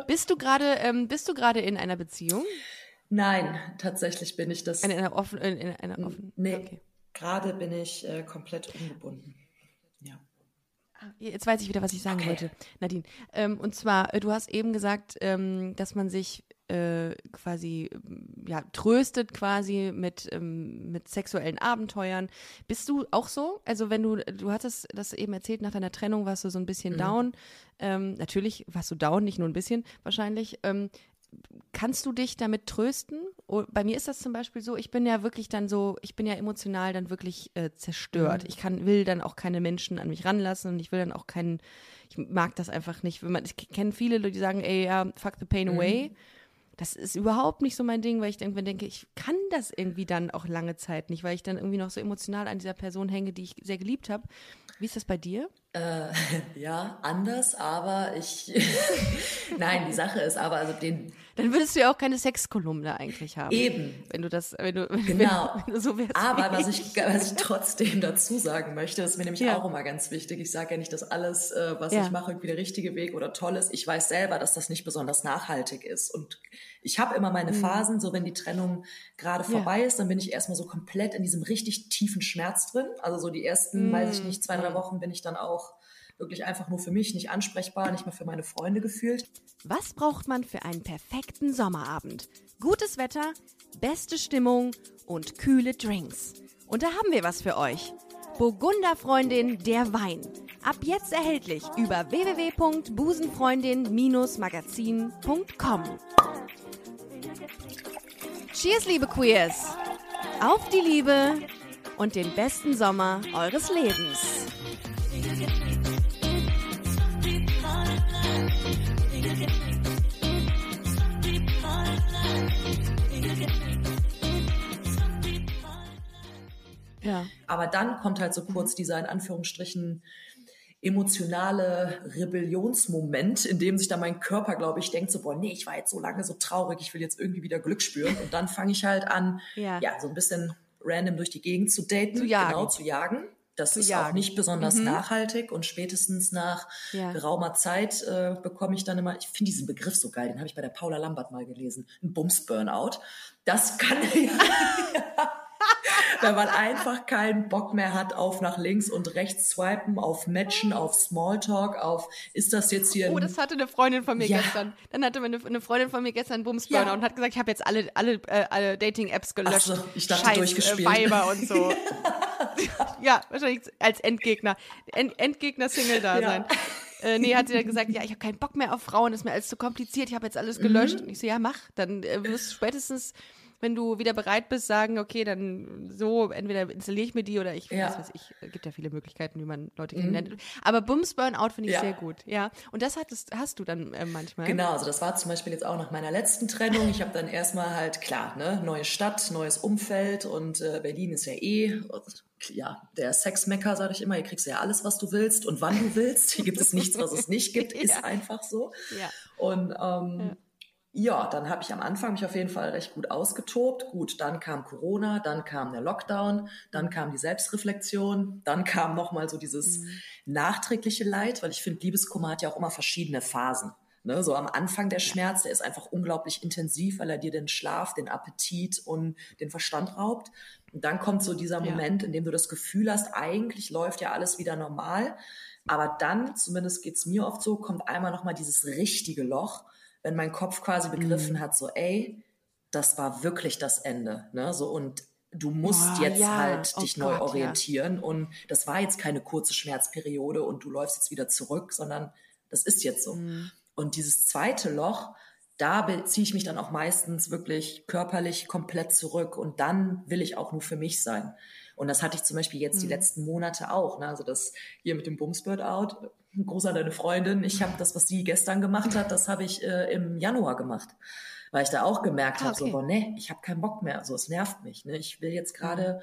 Bist du gerade ähm, bist du gerade in einer Beziehung? Nein, tatsächlich bin ich das. In einer offenen, in einer offenen. Nee. Okay. Gerade bin ich äh, komplett ungebunden. Ja. Ah, jetzt weiß ich wieder, was ich sagen okay. wollte, Nadine. Ähm, und zwar, äh, du hast eben gesagt, ähm, dass man sich äh, quasi ja tröstet quasi mit ähm, mit sexuellen Abenteuern. Bist du auch so? Also wenn du du hattest das eben erzählt nach deiner Trennung warst du so ein bisschen mhm. down. Ähm, natürlich warst du down, nicht nur ein bisschen wahrscheinlich. Ähm, kannst du dich damit trösten? Oh, bei mir ist das zum Beispiel so, ich bin ja wirklich dann so, ich bin ja emotional dann wirklich äh, zerstört. Mhm. Ich kann, will dann auch keine Menschen an mich ranlassen und ich will dann auch keinen, ich mag das einfach nicht. Wenn man, ich kenne viele Leute, die sagen, ey, ja, fuck the pain mhm. away. Das ist überhaupt nicht so mein Ding, weil ich irgendwann denke, ich kann das irgendwie dann auch lange Zeit nicht, weil ich dann irgendwie noch so emotional an dieser Person hänge, die ich sehr geliebt habe. Wie ist das bei dir? Äh, ja, anders, aber ich. Nein, die Sache ist aber, also den. Dann würdest du ja auch keine Sexkolumne eigentlich haben. Eben. Wenn du das, wenn du, genau. wenn, wenn du so wärst. Aber was ich, was ich trotzdem dazu sagen möchte, ist mir nämlich ja. auch immer ganz wichtig. Ich sage ja nicht, dass alles, äh, was ja. ich mache, irgendwie der richtige Weg oder toll ist. Ich weiß selber, dass das nicht besonders nachhaltig ist. Und ich habe immer meine mhm. Phasen, so wenn die Trennung gerade vorbei ja. ist, dann bin ich erstmal so komplett in diesem richtig tiefen Schmerz drin. Also so die ersten, mhm. weiß ich nicht, zwei, drei mhm. Wochen bin ich dann auch wirklich einfach nur für mich, nicht ansprechbar, nicht mehr für meine Freunde gefühlt. Was braucht man für einen perfekten Sommerabend? Gutes Wetter, beste Stimmung und kühle Drinks. Und da haben wir was für euch. Burgunderfreundin der Wein. Ab jetzt erhältlich über www.busenfreundin-magazin.com. Cheers, liebe Queers! Auf die Liebe und den besten Sommer eures Lebens. Ja. Aber dann kommt halt so kurz dieser in Anführungsstrichen emotionale Rebellionsmoment, in dem sich dann mein Körper, glaube ich, denkt so, boah, nee, ich war jetzt so lange so traurig, ich will jetzt irgendwie wieder Glück spüren. Und dann fange ich halt an, ja. ja. so ein bisschen random durch die Gegend zu daten, zu jagen. genau, zu jagen. Das zu ist jagen. auch nicht besonders mhm. nachhaltig und spätestens nach ja. geraumer Zeit äh, bekomme ich dann immer, ich finde diesen Begriff so geil, den habe ich bei der Paula Lambert mal gelesen, ein Bums-Burnout. Das kann ja wenn man einfach keinen Bock mehr hat auf nach links und rechts swipen, auf Matchen, auf Smalltalk, auf ist das jetzt hier. Oh, das hatte eine Freundin von mir ja. gestern. Dann hatte eine, eine Freundin von mir gestern einen Bumsburner ja. und hat gesagt, ich habe jetzt alle, alle, äh, alle Dating-Apps gelöscht. Ach so, ich dachte Scheiß, durchgespielt. Äh, Weiber und so. ja, wahrscheinlich als Endgegner. End, Endgegner-Single da ja. sein. Äh, nee, hat sie dann gesagt, ja, ich habe keinen Bock mehr auf Frauen, ist mir alles zu kompliziert, ich habe jetzt alles gelöscht. Mhm. Und ich so, ja, mach, dann äh, wirst du spätestens wenn du wieder bereit bist, sagen, okay, dann so, entweder installiere ich mir die oder ich, ja. was weiß ich, es gibt ja viele Möglichkeiten, wie man Leute mhm. kennenlernt. Aber Bums Burnout finde ich ja. sehr gut, ja. Und das hattest, hast du dann äh, manchmal. Genau, also das war zum Beispiel jetzt auch nach meiner letzten Trennung. Ich habe dann erstmal halt, klar, ne, neue Stadt, neues Umfeld und äh, Berlin ist ja eh, ja, der Sexmecker, sage ich immer, hier kriegst du ja alles, was du willst und wann du willst. Hier gibt es nichts, was es nicht gibt, ist ja. einfach so. Ja. Und ähm, ja, dann habe ich am Anfang mich auf jeden Fall recht gut ausgetobt. Gut, dann kam Corona, dann kam der Lockdown, dann kam die Selbstreflexion, dann kam nochmal so dieses mhm. nachträgliche Leid, weil ich finde, Liebeskummer hat ja auch immer verschiedene Phasen. Ne, so am Anfang der Schmerz, der ist einfach unglaublich intensiv, weil er dir den Schlaf, den Appetit und den Verstand raubt. Und dann kommt so dieser Moment, ja. in dem du das Gefühl hast, eigentlich läuft ja alles wieder normal. Aber dann, zumindest geht's mir oft so, kommt einmal nochmal dieses richtige Loch, wenn mein Kopf quasi begriffen mhm. hat, so, ey, das war wirklich das Ende. Ne? So, und du musst oh, jetzt ja. halt dich oh neu Gott, orientieren. Ja. Und das war jetzt keine kurze Schmerzperiode und du läufst jetzt wieder zurück, sondern das ist jetzt so. Mhm. Und dieses zweite Loch, da beziehe ich mich dann auch meistens wirklich körperlich komplett zurück und dann will ich auch nur für mich sein. Und das hatte ich zum Beispiel jetzt mhm. die letzten Monate auch. Ne? Also das hier mit dem Bumsbird Out, Gruß an deine Freundin. Ich habe das, was sie gestern gemacht hat, das habe ich äh, im Januar gemacht. Weil ich da auch gemerkt ah, habe, okay. so, boah, nee, ich habe keinen Bock mehr. So, es nervt mich. Ne? Ich will jetzt gerade mhm.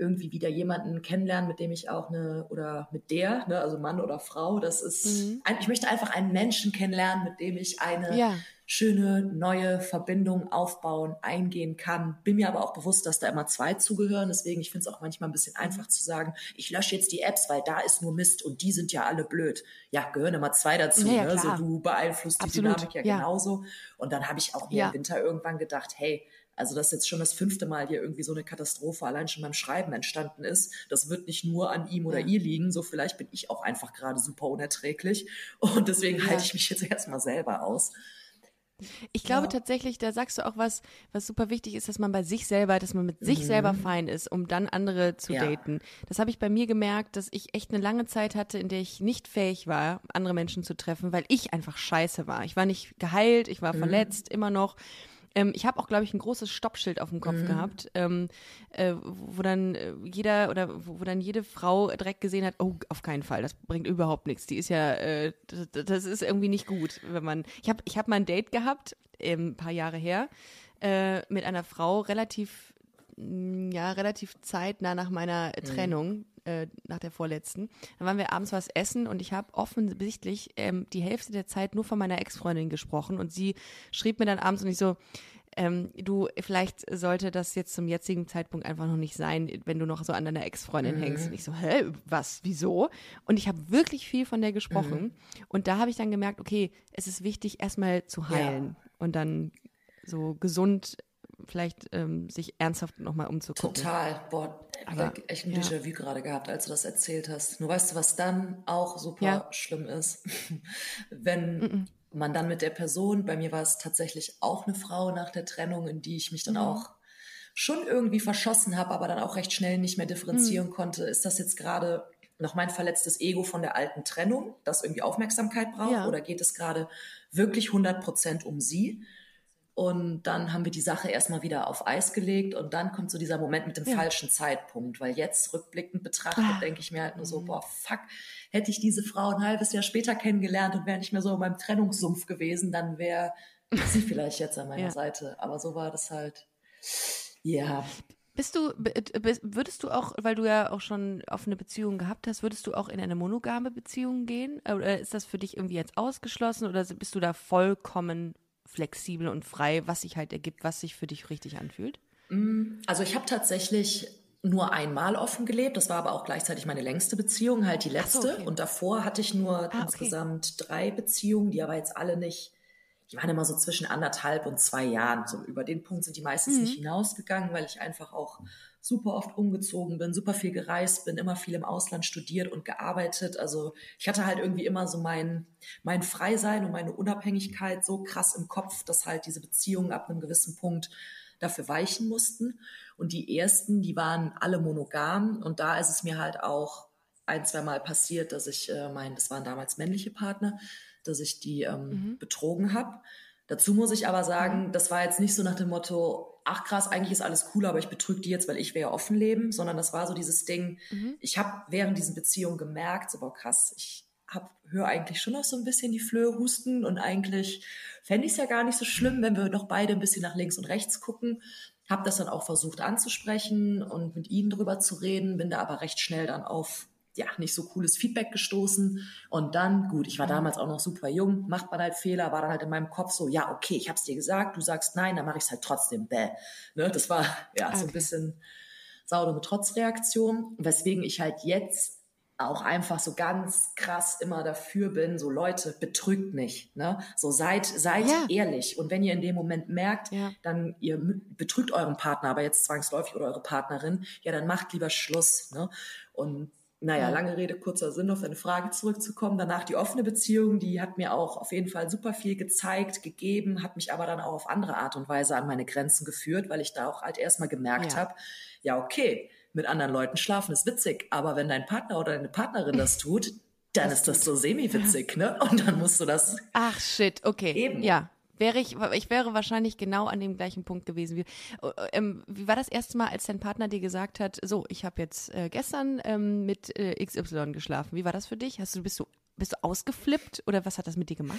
Irgendwie wieder jemanden kennenlernen, mit dem ich auch eine, oder mit der, ne, also Mann oder Frau, das ist, mhm. ein, ich möchte einfach einen Menschen kennenlernen, mit dem ich eine ja schöne neue Verbindungen aufbauen, eingehen kann. Bin mir aber auch bewusst, dass da immer zwei zugehören. Deswegen, ich finde es auch manchmal ein bisschen einfach zu sagen, ich lösche jetzt die Apps, weil da ist nur Mist und die sind ja alle blöd. Ja, gehören immer zwei dazu. Ja, ne? So, du beeinflusst Absolut. die Dynamik ja, ja, genauso. Und dann habe ich auch mir im Winter irgendwann gedacht, hey, also, dass jetzt schon das fünfte Mal hier irgendwie so eine Katastrophe allein schon beim Schreiben entstanden ist, das wird nicht nur an ihm oder ja. ihr liegen. So vielleicht bin ich auch einfach gerade super unerträglich. Und deswegen ja. halte ich mich jetzt erstmal selber aus. Ich glaube Ja. tatsächlich, da sagst du auch was, was super wichtig ist, dass man bei sich selber, dass man mit sich selber fein ist, um dann andere zu Mhm. Ja. daten. Das habe ich bei mir gemerkt, dass ich echt eine lange Zeit hatte, in der ich nicht fähig war, andere Menschen zu treffen, weil ich einfach scheiße war. Ich war nicht geheilt, ich Mhm. war verletzt, immer noch. Ähm, ich habe auch, glaube ich, ein großes Stoppschild auf dem Mhm. Kopf gehabt, ähm, äh, wo dann äh, jeder oder wo, wo dann jede Frau direkt gesehen hat, oh, auf keinen Fall, das bringt überhaupt nichts. Die ist ja, äh, das, das ist irgendwie nicht gut, wenn man. Ich habe, ich habe mal ein Date gehabt, ähm, ein paar Jahre her, äh, mit einer Frau relativ, mh, ja, relativ zeitnah nach meiner Trennung. Äh, nach der vorletzten. Dann waren wir abends was essen und ich habe offensichtlich ähm, die Hälfte der Zeit nur von meiner Ex-Freundin gesprochen und sie schrieb mir dann abends und ich so, ähm, du, vielleicht sollte das jetzt zum jetzigen Zeitpunkt einfach noch nicht sein, wenn du noch so an deiner Ex-Freundin hängst. Und ich so, hä, was, wieso? Und ich habe wirklich viel von der gesprochen. Und da habe ich dann gemerkt, okay, es ist wichtig, erstmal zu heilen und dann so gesund vielleicht ähm, sich ernsthaft nochmal umzugucken. Total. Boah, Aber, echt ein ja. Déjà-vu gerade gehabt, als du das erzählt hast. Nur weißt du, was dann auch super Ja. schlimm ist? Wenn man dann mit der Person, bei mir war es tatsächlich auch eine Frau nach der Trennung, in die ich mich Mhm. dann auch schon irgendwie verschossen habe, aber dann auch recht schnell nicht mehr differenzieren Mhm. konnte. Ist das jetzt gerade noch mein verletztes Ego von der alten Trennung, das irgendwie Aufmerksamkeit braucht? Ja. Oder geht es gerade wirklich 100 Prozent um sie? Und dann haben wir die Sache erstmal wieder auf Eis gelegt und dann kommt so dieser Moment mit dem Ja. falschen Zeitpunkt, weil jetzt rückblickend betrachtet Ah. denke ich mir halt nur Mhm. so, boah, fuck, hätte ich diese Frau ein halbes Jahr später kennengelernt und wäre nicht mehr so in meinem Trennungssumpf gewesen, dann wäre sie vielleicht jetzt an meiner Ja. Seite. Aber so war das halt, ja, Bist du, würdest du auch, weil du ja auch schon offene Beziehungen gehabt hast, würdest du auch in eine monogame Beziehung gehen? Äh, Oder ist das für dich irgendwie jetzt ausgeschlossen oder bist du da vollkommen flexibel und frei, was sich halt ergibt, was sich für dich richtig anfühlt? Also ich habe tatsächlich nur einmal offen gelebt. Das war aber auch gleichzeitig meine längste Beziehung, halt die letzte. okay. Und davor hatte ich nur Ah, okay. insgesamt drei Beziehungen, die aber jetzt alle nicht, die waren immer so zwischen anderthalb und zwei Jahren. So über den Punkt sind die meistens Mhm. nicht hinausgegangen, weil ich einfach auch super oft umgezogen bin, super viel gereist bin, immer viel im Ausland studiert und gearbeitet. Also ich hatte halt irgendwie immer so mein, mein Freisein und meine Unabhängigkeit so krass im Kopf, dass halt diese Beziehungen ab einem gewissen Punkt dafür weichen mussten. Und die ersten, die waren alle monogam. Und da ist es mir halt auch ein, zwei Mal passiert, dass ich äh, mein, das waren damals männliche Partner, dass ich die ähm, betrogen habe. Dazu muss ich aber sagen, das war jetzt nicht so nach dem Motto, ach krass, eigentlich ist alles cool, aber ich betrüge die jetzt, weil ich will ja offen leben, sondern das war so dieses Ding, ich habe während diesen Beziehungen gemerkt, so boah krass, ich hab, höre eigentlich schon noch so ein bisschen die Flöhe husten und eigentlich fände ich es ja gar nicht so schlimm, wenn wir doch beide ein bisschen nach links und rechts gucken. Habe das dann auch versucht anzusprechen und mit ihnen drüber zu reden, bin da aber recht schnell dann auf ja, nicht so cooles Feedback gestoßen. Und dann, gut, ich war damals auch noch super jung, macht man halt Fehler, war dann halt in meinem Kopf so, ja, okay, ich hab's dir gesagt, du sagst nein, dann mache ich es halt trotzdem. Bäh. Ne, das war ja so ein Okay. bisschen saure Trotzreaktion, weswegen ich halt jetzt auch einfach so ganz krass immer dafür bin, so Leute, betrügt nicht, ne? So seid, seid Ja. ehrlich. Und wenn ihr in dem Moment merkt, Ja. dann ihr betrügt euren Partner, aber jetzt zwangsläufig oder eure Partnerin, ja, dann macht lieber Schluss, ne? Und naja, lange Rede, kurzer Sinn, auf deine Frage zurückzukommen. Danach die offene Beziehung, die hat mir auch auf jeden Fall super viel gezeigt, gegeben, hat mich aber dann auch auf andere Art und Weise an meine Grenzen geführt, weil ich da auch halt erstmal gemerkt Ja. habe, ja, okay, mit anderen Leuten schlafen ist witzig, aber wenn dein Partner oder deine Partnerin das tut, dann ist das so semi-witzig, ne? Und dann musst du das Ach shit, okay. Eben. Ja. Wäre ich, ich wäre wahrscheinlich genau an dem gleichen Punkt gewesen. Wie, äh, ähm, wie war das erste Mal, als dein Partner dir gesagt hat, so, ich habe jetzt äh, gestern ähm, mit äh, XY geschlafen. Wie war das für dich? Hast du, bist du, bist du ausgeflippt oder was hat das mit dir gemacht?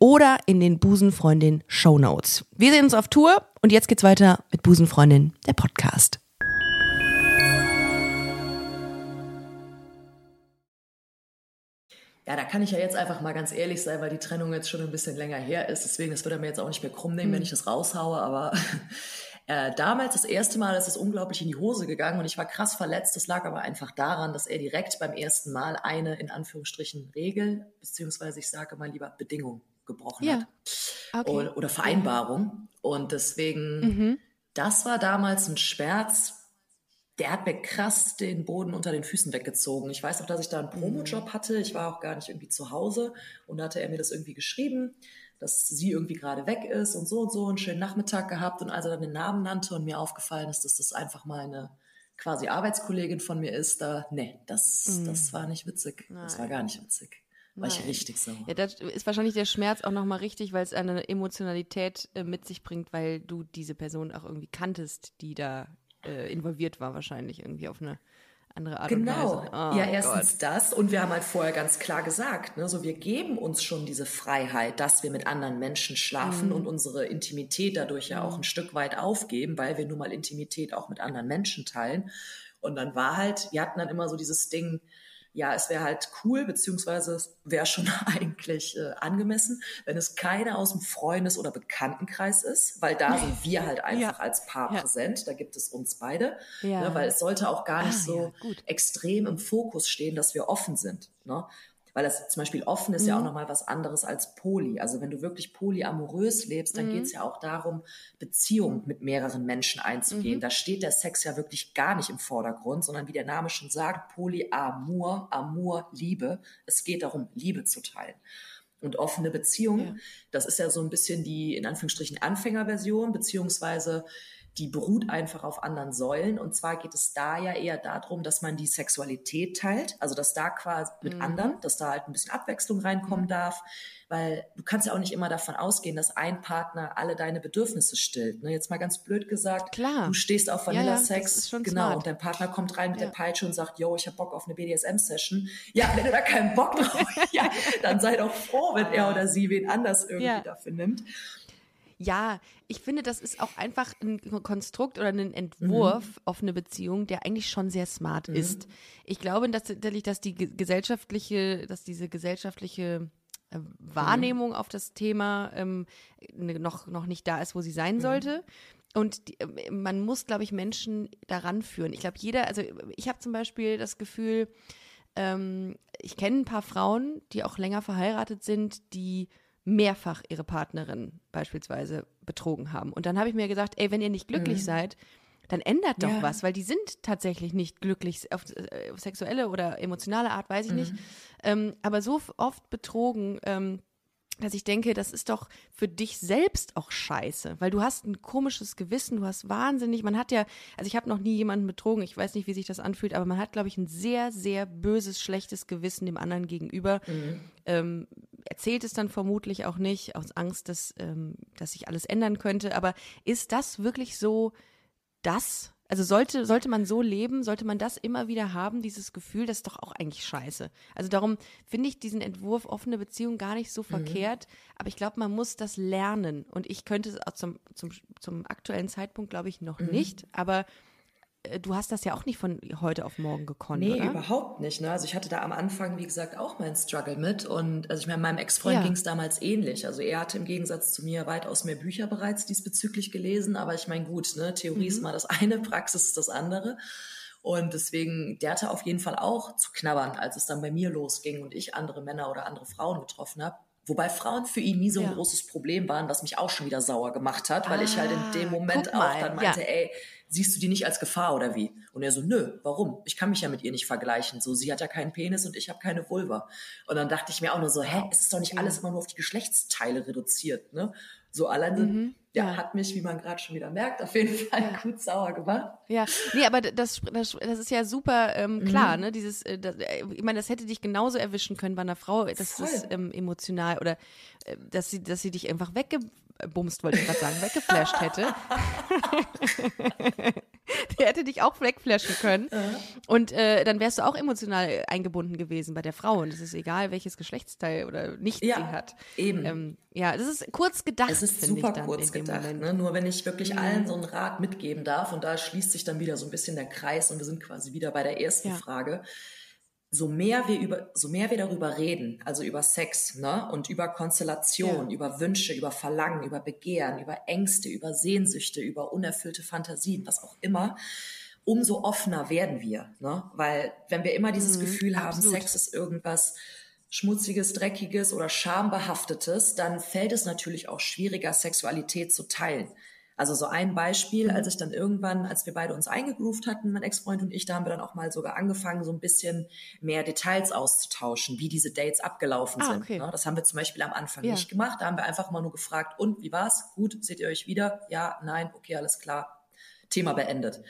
oder in den Busenfreundin Show Notes. Wir sehen uns auf Tour und jetzt geht's weiter mit Busenfreundin, der Podcast. Ja, da kann ich ja jetzt einfach mal ganz ehrlich sein, weil die Trennung jetzt schon ein bisschen länger her ist. Deswegen, das würde er mir jetzt auch nicht mehr krumm nehmen, mhm. wenn ich das raushaue. Aber äh, damals das erste Mal ist es unglaublich in die Hose gegangen und ich war krass verletzt. Das lag aber einfach daran, dass er direkt beim ersten Mal eine, in Anführungsstrichen, Regel, beziehungsweise ich sage mal lieber Bedingung gebrochen ja. hat. Okay. Oder, oder, Vereinbarung. Und deswegen, mhm. das war damals ein Schmerz, der hat mir krass den Boden unter den Füßen weggezogen. Ich weiß auch, dass ich da einen Promojob mhm. hatte. Ich war auch gar nicht irgendwie zu Hause. Und da hatte er mir das irgendwie geschrieben, dass sie irgendwie gerade weg ist und so und so einen schönen Nachmittag gehabt. Und als er dann den Namen nannte und mir aufgefallen ist, dass das einfach mal eine quasi Arbeitskollegin von mir ist, da, nee, das, mhm. das war nicht witzig. Nein. Das war gar nicht witzig. War Nein. ich richtig sauer. Ja, das ist wahrscheinlich der Schmerz auch nochmal richtig, weil es eine Emotionalität äh, mit sich bringt, weil du diese Person auch irgendwie kanntest, die da äh, involviert war, wahrscheinlich irgendwie auf eine andere Art genau. und Weise. Genau. Oh, ja, erstens Gott. das und wir haben halt vorher ganz klar gesagt, ne, so wir geben uns schon diese Freiheit, dass wir mit anderen Menschen schlafen mhm. und unsere Intimität dadurch ja auch mhm. ein Stück weit aufgeben, weil wir nun mal Intimität auch mit anderen Menschen teilen. Und dann war halt, wir hatten dann immer so dieses Ding, ja, es wäre halt cool, beziehungsweise es wäre schon eigentlich äh, angemessen, wenn es keine aus dem Freundes- oder Bekanntenkreis ist, weil da sind wir halt einfach ja. als Paar ja. präsent, da gibt es uns beide, ja. ne, weil es sollte auch gar nicht ah, so extrem im Fokus stehen, dass wir offen sind. Ne? Weil das zum Beispiel offen ist mhm. ja auch mhm. nochmal was anderes als poly. Also wenn du wirklich polyamorös lebst, dann mhm. geht es ja auch darum, Beziehungen mit mehreren Menschen einzugehen. Mhm. Da steht der Sex ja wirklich gar nicht im Vordergrund, sondern wie der Name schon sagt, Polyamor, Amor, Liebe. Es geht darum, Liebe zu teilen. Und offene Beziehungen, ja. das ist ja so ein bisschen die, in Anführungsstrichen, Anfängerversion, beziehungsweise die beruht einfach auf anderen Säulen. Und zwar geht es da ja eher darum, dass man die Sexualität teilt, also dass da quasi mit mhm. anderen, dass da halt ein bisschen Abwechslung reinkommen mhm. darf, weil du kannst ja auch nicht immer davon ausgehen, dass ein Partner alle deine Bedürfnisse stillt. Ne? Jetzt mal ganz blöd gesagt, Klar. du stehst auf Vanilla-Sex, ja, ja, genau, smart. und dein Partner kommt rein mit ja. der Peitsche und sagt, yo, ich habe Bock auf eine BDSM-Session. Ja, wenn du da keinen Bock drauf hast, ja, dann sei doch froh, wenn er oder sie wen anders irgendwie dafür nimmt. Ja, ich finde, das ist auch einfach ein Konstrukt oder ein Entwurf mhm. auf eine Beziehung, der eigentlich schon sehr smart mhm. ist. Ich glaube tatsächlich, dass die gesellschaftliche, dass diese gesellschaftliche äh, Wahrnehmung mhm. auf das Thema ähm, ne, noch, noch nicht da ist, wo sie sein mhm. sollte. Und die, äh, man muss, glaube ich, Menschen daran führen. Ich glaube, jeder, also ich habe zum Beispiel das Gefühl, ähm, ich kenne ein paar Frauen, die auch länger verheiratet sind, die mehrfach ihre Partnerin beispielsweise betrogen haben. Und dann habe ich mir gesagt, ey, wenn ihr nicht glücklich mhm. seid, dann ändert doch ja. was, weil die sind tatsächlich nicht glücklich auf, äh, auf sexuelle oder emotionale Art, weiß ich mhm. nicht. Ähm, aber so oft betrogen, ähm, dass ich denke, das ist doch für dich selbst auch scheiße, weil du hast ein komisches Gewissen, du hast wahnsinnig, man hat ja, also ich habe noch nie jemanden betrogen, ich weiß nicht, wie sich das anfühlt, aber man hat, glaube ich, ein sehr, sehr böses, schlechtes Gewissen dem anderen gegenüber. Mhm. Ähm, erzählt es dann vermutlich auch nicht, aus Angst, dass, ähm, dass sich alles ändern könnte. Aber ist das wirklich so das? Also sollte, sollte man so leben, sollte man das immer wieder haben, dieses Gefühl, das ist doch auch eigentlich scheiße. Also darum finde ich diesen Entwurf offene Beziehung gar nicht so mhm. verkehrt, aber ich glaube, man muss das lernen. Und ich könnte es auch zum, zum, zum aktuellen Zeitpunkt, glaube ich, noch mhm. nicht, aber du hast das ja auch nicht von heute auf morgen gekonnt, nee, oder? überhaupt nicht. Ne? Also ich hatte da am Anfang, wie gesagt, auch meinen Struggle mit. Und also ich meine, meinem Ex-Freund ja. ging es damals ähnlich. Also er hatte im Gegensatz zu mir weitaus mehr Bücher bereits diesbezüglich gelesen. Aber ich meine, gut, ne? Theorie mhm. ist mal das eine, Praxis ist das andere. Und deswegen, der hatte auf jeden Fall auch zu knabbern, als es dann bei mir losging und ich andere Männer oder andere Frauen getroffen habe. Wobei Frauen für ihn nie so ein Ja. großes Problem waren, was mich auch schon wieder sauer gemacht hat, weil ich halt in Ah, dem Moment guck auch dann meinte, ja. ey, siehst du die nicht als Gefahr oder wie? Und er so, nö, warum? Ich kann mich ja mit ihr nicht vergleichen. So, sie hat ja keinen Penis und ich habe keine Vulva. Und dann dachte ich mir auch nur so, hä, es ist doch nicht alles immer nur auf die Geschlechtsteile reduziert, ne? So alleine, ja, Mhm, ja. hat mich, wie man gerade schon wieder merkt, auf jeden Fall gut sauer gemacht. Ja, nee, aber das, das, das ist ja super ähm, klar, Mhm. ne? Dieses, äh, das, äh, ich meine, das hätte dich genauso erwischen können bei einer Frau, dass Voll. das ähm, emotional oder äh, dass sie, dass sie dich einfach weggebumst, wollte ich gerade sagen, weggeflasht hätte. Die hätte dich auch wegflashen können. Und äh, dann wärst du auch emotional eingebunden gewesen bei der Frau. Und es ist egal, welches Geschlechtsteil oder nicht Ja, sie hat. eben. Ähm, ja, das ist kurz gedacht, Es ist super kurz dem gedacht. Mhm. Ne? Nur wenn ich wirklich allen so einen Rat mitgeben darf, und da schließt sich dann wieder so ein bisschen der Kreis und wir sind quasi wieder bei der ersten Ja. Frage. So mehr wir über, so mehr wir darüber reden, also über Sex, ne, und über Konstellation, Ja. über Wünsche, über Verlangen, über Begehren, über Ängste, über Sehnsüchte, über unerfüllte Fantasien, was auch immer, umso offener werden wir, ne? Weil wenn wir immer dieses Gefühl haben, absolut. Sex ist irgendwas Schmutziges, Dreckiges oder Schambehaftetes, dann fällt es natürlich auch schwieriger, Sexualität zu teilen. Also so ein Beispiel, als ich dann irgendwann, als wir beide uns eingegroovt hatten, mein Ex-Freund und ich, da haben wir dann auch mal sogar angefangen, so ein bisschen mehr Details auszutauschen, wie diese Dates abgelaufen Ah, sind. ne? Das haben wir zum Beispiel am Anfang Ja. nicht gemacht. Da haben wir einfach mal nur gefragt, und wie war's? Gut, seht ihr euch wieder? Ja, nein, okay, alles klar. Thema beendet.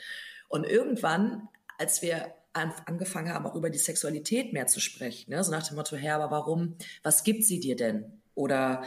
Und irgendwann, als wir angefangen haben, auch über die Sexualität mehr zu sprechen, ne? so nach dem Motto, Herr, aber warum, was gibt sie dir denn? Oder,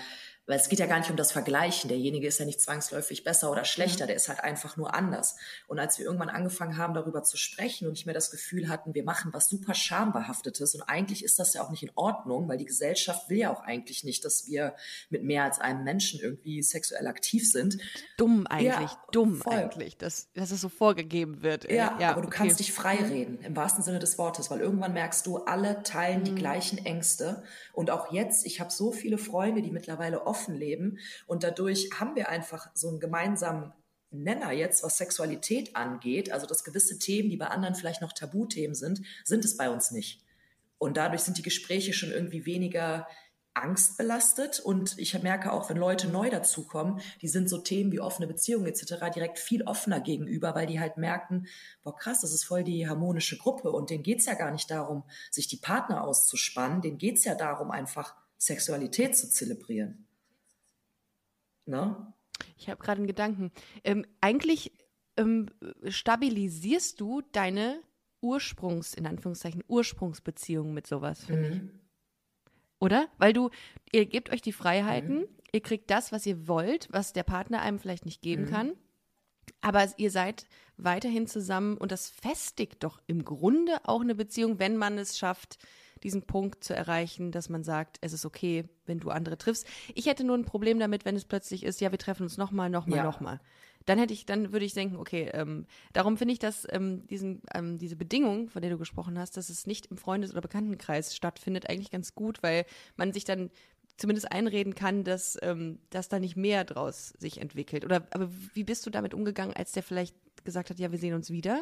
weil es geht ja gar nicht um das Vergleichen. Derjenige ist ja nicht zwangsläufig besser oder schlechter, der ist halt einfach nur anders. Und als wir irgendwann angefangen haben, darüber zu sprechen und nicht mehr das Gefühl hatten, wir machen was super schambehaftetes und eigentlich ist das ja auch nicht in Ordnung, weil die Gesellschaft will ja auch eigentlich nicht, dass wir mit mehr als einem Menschen irgendwie sexuell aktiv sind. Dumm eigentlich, Ja, dumm voll. eigentlich, dass, dass es so vorgegeben wird. äh, Ja, aber du okay. kannst dich frei reden, im wahrsten Sinne des Wortes, weil irgendwann merkst du, alle teilen Mhm. die gleichen Ängste. Und auch jetzt, ich habe so viele Freunde, die mittlerweile offen leben und dadurch haben wir einfach so einen gemeinsamen Nenner jetzt, was Sexualität angeht. Also dass gewisse Themen, die bei anderen vielleicht noch Tabuthemen sind, sind es bei uns nicht. Und dadurch sind die Gespräche schon irgendwie weniger angstbelastet. Und ich merke auch, wenn Leute neu dazukommen, die sind so Themen wie offene Beziehungen etc. direkt viel offener gegenüber, weil die halt merken, boah krass, das ist voll die harmonische Gruppe. Und denen geht's ja gar nicht darum, sich die Partner auszuspannen. Denen geht's ja darum, einfach Sexualität zu zelebrieren. Ne? Ich habe gerade einen Gedanken. Ähm, eigentlich ähm, stabilisierst du deine Ursprungs, in Anführungszeichen, Ursprungsbeziehung mit sowas, finde ich. Oder? Weil du, ihr gebt euch die Freiheiten, ihr kriegt das, was ihr wollt, was der Partner einem vielleicht nicht geben kann. Aber ihr seid weiterhin zusammen und das festigt doch im Grunde auch eine Beziehung, wenn man es schafft, diesen Punkt zu erreichen, dass man sagt, es ist okay, wenn du andere triffst. Ich hätte nur ein Problem damit, wenn es plötzlich ist, ja, wir treffen uns nochmal, nochmal, Ja. nochmal. Dann hätte ich, dann würde ich denken, okay, ähm, darum finde ich, dass ähm, diesen, ähm, diese Bedingung, von der du gesprochen hast, dass es nicht im Freundes- oder Bekanntenkreis stattfindet, eigentlich ganz gut, weil man sich dann zumindest einreden kann, dass, ähm, dass da nicht mehr draus sich entwickelt. Oder aber wie bist du damit umgegangen, als der vielleicht gesagt hat, ja, wir sehen uns wieder?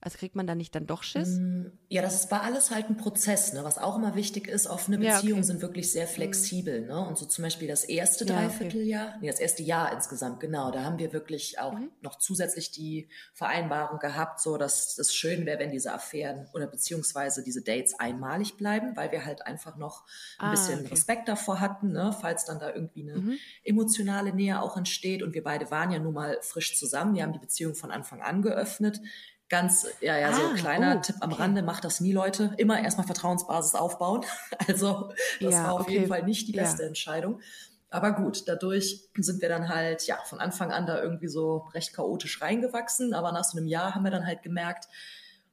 Also kriegt man da nicht dann doch Schiss? Ja, das war alles halt ein Prozess, ne? Was auch immer wichtig ist, offene Ja, Beziehungen okay. sind wirklich sehr flexibel, ne? Und so zum Beispiel das erste Ja, okay. Dreivierteljahr, nee, das erste Jahr insgesamt, genau, da haben wir wirklich auch Mhm. noch zusätzlich die Vereinbarung gehabt, so dass es schön wäre, wenn diese Affären oder beziehungsweise diese Dates einmalig bleiben, weil wir halt einfach noch ein Ah, bisschen okay. Mhm. Respekt davor hatten, ne? Falls dann da irgendwie eine emotionale Nähe auch entsteht und wir beide waren ja nun mal frisch zusammen, wir haben die Beziehung von Anfang an geöffnet. Ganz, ja, ja, so Ah, kleiner oh, Tipp am okay. Rande, macht das nie, Leute. Immer erstmal Vertrauensbasis aufbauen. Also, das Ja, war auf okay. jeden Fall nicht die Ja. beste Entscheidung. Aber gut, dadurch sind wir dann halt, ja, von Anfang an da irgendwie so recht chaotisch reingewachsen. Aber nach so einem Jahr haben wir dann halt gemerkt,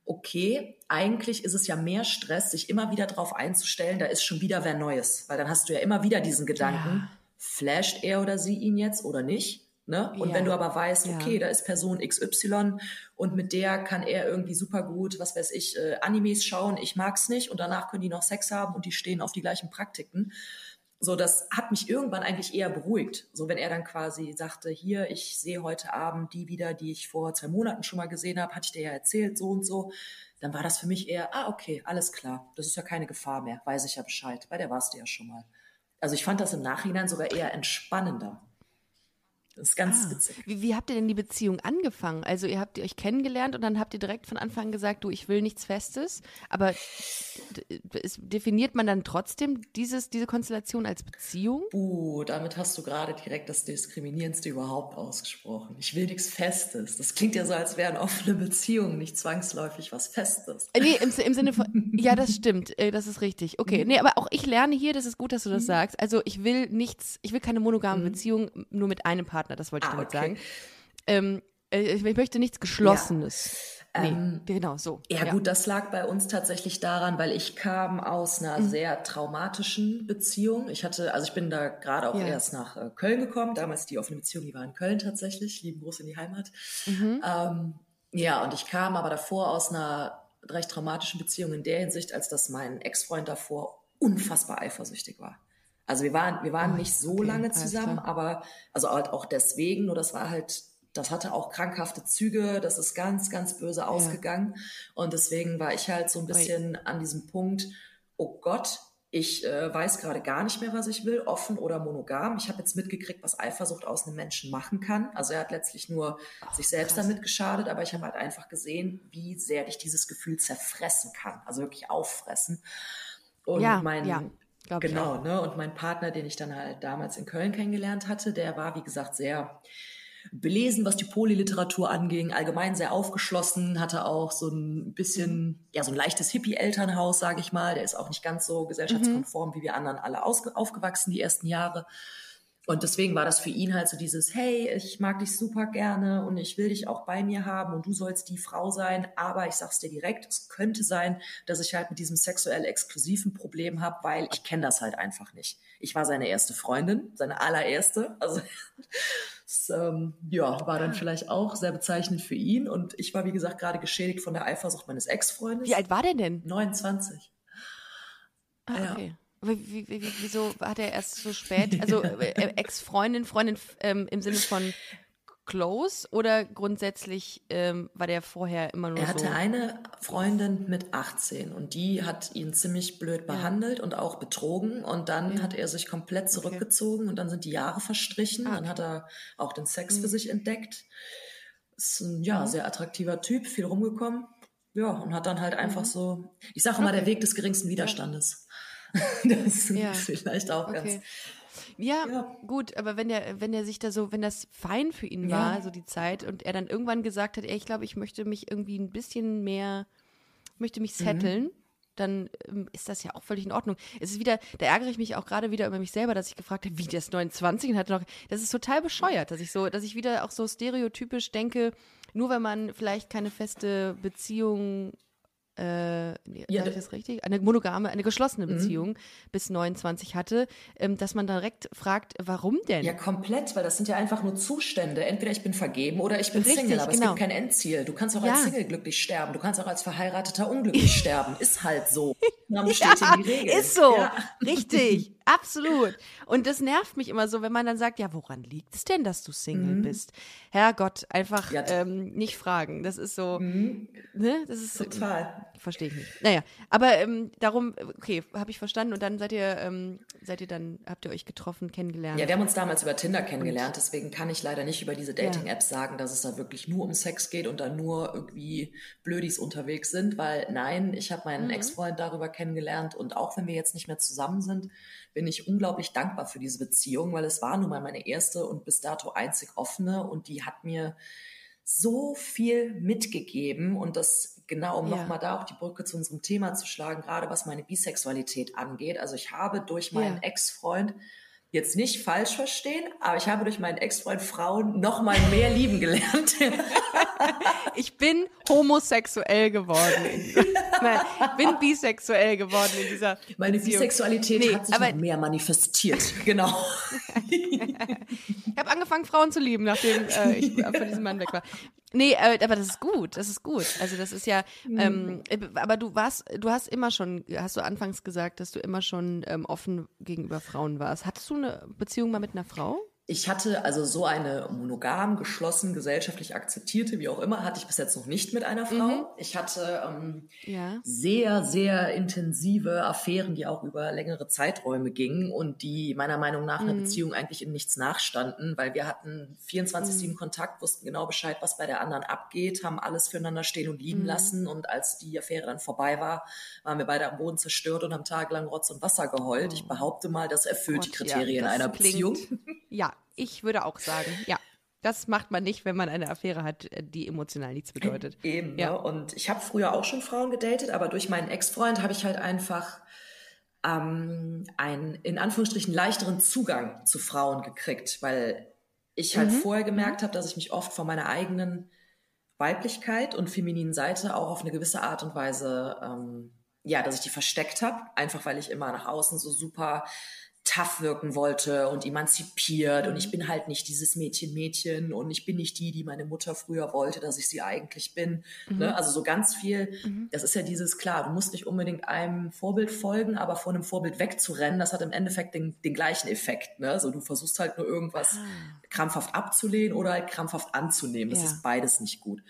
okay, eigentlich ist es ja mehr Stress, sich immer wieder drauf einzustellen, da ist schon wieder wer Neues. Weil dann hast du ja immer wieder diesen Gedanken, Ja. flasht er oder sie ihn jetzt oder nicht? Ne? Und Ja. wenn du aber weißt, Ja. okay, da ist Person XY und mit der kann er irgendwie super gut, was weiß ich, äh, Animes schauen, ich mag's nicht und danach können die noch Sex haben und die stehen auf die gleichen Praktiken. So, das hat mich irgendwann eigentlich eher beruhigt. So, wenn er dann quasi sagte, hier, ich sehe heute Abend die wieder, die ich vor zwei Monaten schon mal gesehen habe, hatte ich dir ja erzählt, so und so. Dann war das für mich eher, ah, okay, alles klar. Das ist ja keine Gefahr mehr, weiß ich ja Bescheid. Bei der warst du ja schon mal. Also ich fand das im Nachhinein sogar eher entspannender. Das ist ganz Ah. witzig. Wie, wie habt ihr denn die Beziehung angefangen? Also ihr habt ihr euch kennengelernt und dann habt ihr direkt von Anfang an gesagt, du, ich will nichts Festes. Aber definiert man dann trotzdem dieses, diese Konstellation als Beziehung? Uh, damit hast du gerade direkt das Diskriminierendste überhaupt ausgesprochen. Ich will nichts Festes. Das klingt ja so, als wären offene Beziehungen nicht zwangsläufig was Festes. Äh, Nee, im, im Sinne von, ja, das stimmt, äh, das ist richtig. Okay, nee, aber auch ich lerne hier, das ist gut, dass du das sagst. Also ich will nichts, ich will keine monogame Beziehung nur mit einem Partner, das wollte ich Ah, damit okay. sagen. Ähm, äh, ich, ich möchte nichts Geschlossenes. Nee, genau so. Ja, gut, das lag bei uns tatsächlich daran, weil ich kam aus einer Mhm. sehr traumatischen Beziehung. Ich hatte, also ich bin da gerade auch Ja. erst nach äh, Köln gekommen. Damals die offene Beziehung, die war in Köln tatsächlich. Lieben Gruß in die Heimat. Mhm. Ähm, ja, und ich kam aber davor aus einer recht traumatischen Beziehung in der Hinsicht, als dass mein Ex-Freund davor unfassbar eifersüchtig war. Also wir waren, wir waren Oh, nicht so okay, lange zusammen, klar. aber also halt auch deswegen, nur das war halt, das hatte auch krankhafte Züge, das ist ganz, ganz böse ausgegangen. Und deswegen war ich halt so ein bisschen an diesem Punkt, oh Gott, ich äh, weiß gerade gar nicht mehr, was ich will, offen oder monogam. Ich habe jetzt mitgekriegt, was Eifersucht aus einem Menschen machen kann. Also er hat letztlich nur sich selbst damit geschadet, aber ich habe halt einfach gesehen, wie sehr dich dieses Gefühl zerfressen kann, also wirklich auffressen. Und Ja, mein ja, glaub genau, ne? Und mein Partner, den ich dann halt damals in Köln kennengelernt hatte, der war wie gesagt sehr belesen, was die Polyliteratur anging, allgemein sehr aufgeschlossen, hatte auch so ein bisschen, ja, so ein leichtes Hippie-Elternhaus, sage ich mal. Der ist auch nicht ganz so gesellschaftskonform, wie wir anderen alle aufgewachsen die ersten Jahre. Und deswegen war das für ihn halt so dieses, hey, ich mag dich super gerne und ich will dich auch bei mir haben und du sollst die Frau sein, aber ich sag's dir direkt, es könnte sein, dass ich halt mit diesem sexuell exklusiven Problem habe, weil ich kenne das halt einfach nicht. Ich war seine erste Freundin, seine allererste, also das, ähm, ja, war dann vielleicht auch sehr bezeichnend für ihn und ich war, wie gesagt, gerade geschädigt von der Eifersucht meines Ex-Freundes. Wie alt war der denn? 29. Ah, Ja. Okay. Wie, wie, wie, wieso hat er erst so spät, also äh, Ex-Freundin, Freundin ähm, im Sinne von close oder grundsätzlich ähm, war der vorher immer nur Er hatte so? eine Freundin mit 18 und die hat ihn ziemlich blöd behandelt und auch betrogen und dann hat er sich komplett zurückgezogen und dann sind die Jahre verstrichen. Ah, Dann hat er auch den Sex Mhm. für sich entdeckt. Ist ein ja, sehr attraktiver Typ, viel rumgekommen. Ja, und hat dann halt einfach Mhm. so, ich sage immer, der Weg des geringsten Widerstandes. Das Ja. ist vielleicht auch Okay. ganz. Ja, Ja. gut, aber wenn der, wenn der sich da so, wenn das fein für ihn Ja. war, so die Zeit, und er dann irgendwann gesagt hat, ey, ich glaube, ich möchte mich irgendwie ein bisschen mehr, möchte mich Mhm. setteln, dann ähm, ist das ja auch völlig in Ordnung. Es ist wieder, da ärgere ich mich auch gerade wieder über mich selber, dass ich gefragt habe, wie der ist 29 und hat noch, das ist total bescheuert, dass ich so, dass ich wieder auch so stereotypisch denke, nur wenn man vielleicht keine feste Beziehung äh, Ja, sag ich das richtig? Eine monogame, eine geschlossene Mhm. Beziehung bis 29 hatte, ähm, dass man direkt fragt, warum denn? Ja, komplett, weil das sind ja einfach nur Zustände. Entweder ich bin vergeben oder ich bin Richtig, Single, aber genau. es gibt kein Endziel. Du kannst auch Ja. als Single glücklich sterben, du kannst auch als Verheirateter unglücklich sterben. Ist halt so. Regeln. ist so. Ja. Richtig. Absolut. Und das nervt mich immer so, wenn man dann sagt, ja, woran liegt es denn, dass du Single bist? Herrgott, einfach Mhm. Ja. Mhm. ähm, nicht fragen. Das ist so, ne? Das ist Total. Verstehe ich nicht. Naja, aber ähm, darum, okay, habe ich verstanden. Und dann seid ihr, ähm, seid ihr dann, habt ihr euch getroffen, kennengelernt? Ja, wir haben uns damals über Tinder kennengelernt, deswegen kann ich leider nicht über diese Dating-Apps sagen, dass es da wirklich nur um Sex geht und da nur irgendwie Blödis unterwegs sind, weil nein, ich habe meinen Ex-Freund darüber kennengelernt und auch wenn wir jetzt nicht mehr zusammen sind, bin ich unglaublich dankbar für diese Beziehung, weil es war nun mal meine erste und bis dato einzig offene und die hat mir so viel mitgegeben und das genau, um Ja. nochmal da auch die Brücke zu unserem Thema zu schlagen, gerade was meine Bisexualität angeht. Also ich habe durch meinen Ja. Ex-Freund jetzt nicht falsch verstehen, aber ich habe durch meinen Ex-Freund Frauen noch mal mehr lieben gelernt. Ich bin homosexuell geworden. In, nein, ich bin bisexuell geworden in dieser Meine Beziehung. Bisexualität Nee, hat sich aber- noch mehr manifestiert. Genau. Ich habe angefangen, Frauen zu lieben, nachdem äh, ich von diesem Mann weg war. Nee, äh, aber das ist gut, das ist gut. Also das ist ja, ähm, äh, aber du warst, du hast immer schon, hast du anfangs gesagt, dass du immer schon ähm, offen gegenüber Frauen warst. Hattest du eine Beziehung mal mit einer Frau? Ich hatte also so eine monogam, geschlossen, gesellschaftlich akzeptierte, wie auch immer, hatte ich bis jetzt noch nicht mit einer Frau. Mhm. Ich hatte ähm, ja. sehr, sehr intensive Affären, die auch über längere Zeiträume gingen und die meiner Meinung nach mhm. einer Beziehung eigentlich in nichts nachstanden, weil wir hatten 24-7 mhm. Kontakt, wussten genau Bescheid, was bei der anderen abgeht, haben alles füreinander stehen und liegen mhm. lassen und als die Affäre dann vorbei war, waren wir beide am Boden zerstört und haben tagelang Rotz und Wasser geheult. Oh. Ich behaupte mal, das erfüllt Gott, die Kriterien ja, einer klingt, Beziehung. Ja, ich würde auch sagen, ja. Das macht man nicht, wenn man eine Affäre hat, die emotional nichts bedeutet. Eben, ja. Ne? Und ich habe früher auch schon Frauen gedatet, aber durch meinen Ex-Freund habe ich halt einfach ähm, einen in Anführungsstrichen leichteren Zugang zu Frauen gekriegt, weil ich halt mhm. vorher gemerkt habe, dass ich mich oft von meiner eigenen Weiblichkeit und femininen Seite auch auf eine gewisse Art und Weise, ähm, ja, dass ich die versteckt habe, einfach weil ich immer nach außen so super tough wirken wollte und emanzipiert und ich bin halt nicht dieses Mädchen Mädchen und ich bin nicht die, die meine Mutter früher wollte, dass ich sie eigentlich bin. Mhm. Ne? Also so ganz viel, mhm. das ist ja dieses, klar, du musst nicht unbedingt einem Vorbild folgen, aber vor einem Vorbild wegzurennen, das hat im Endeffekt den, den gleichen Effekt. Ne? Also du versuchst halt nur irgendwas ah. krampfhaft abzulehnen oder halt krampfhaft anzunehmen. Das ja. ist beides nicht gut.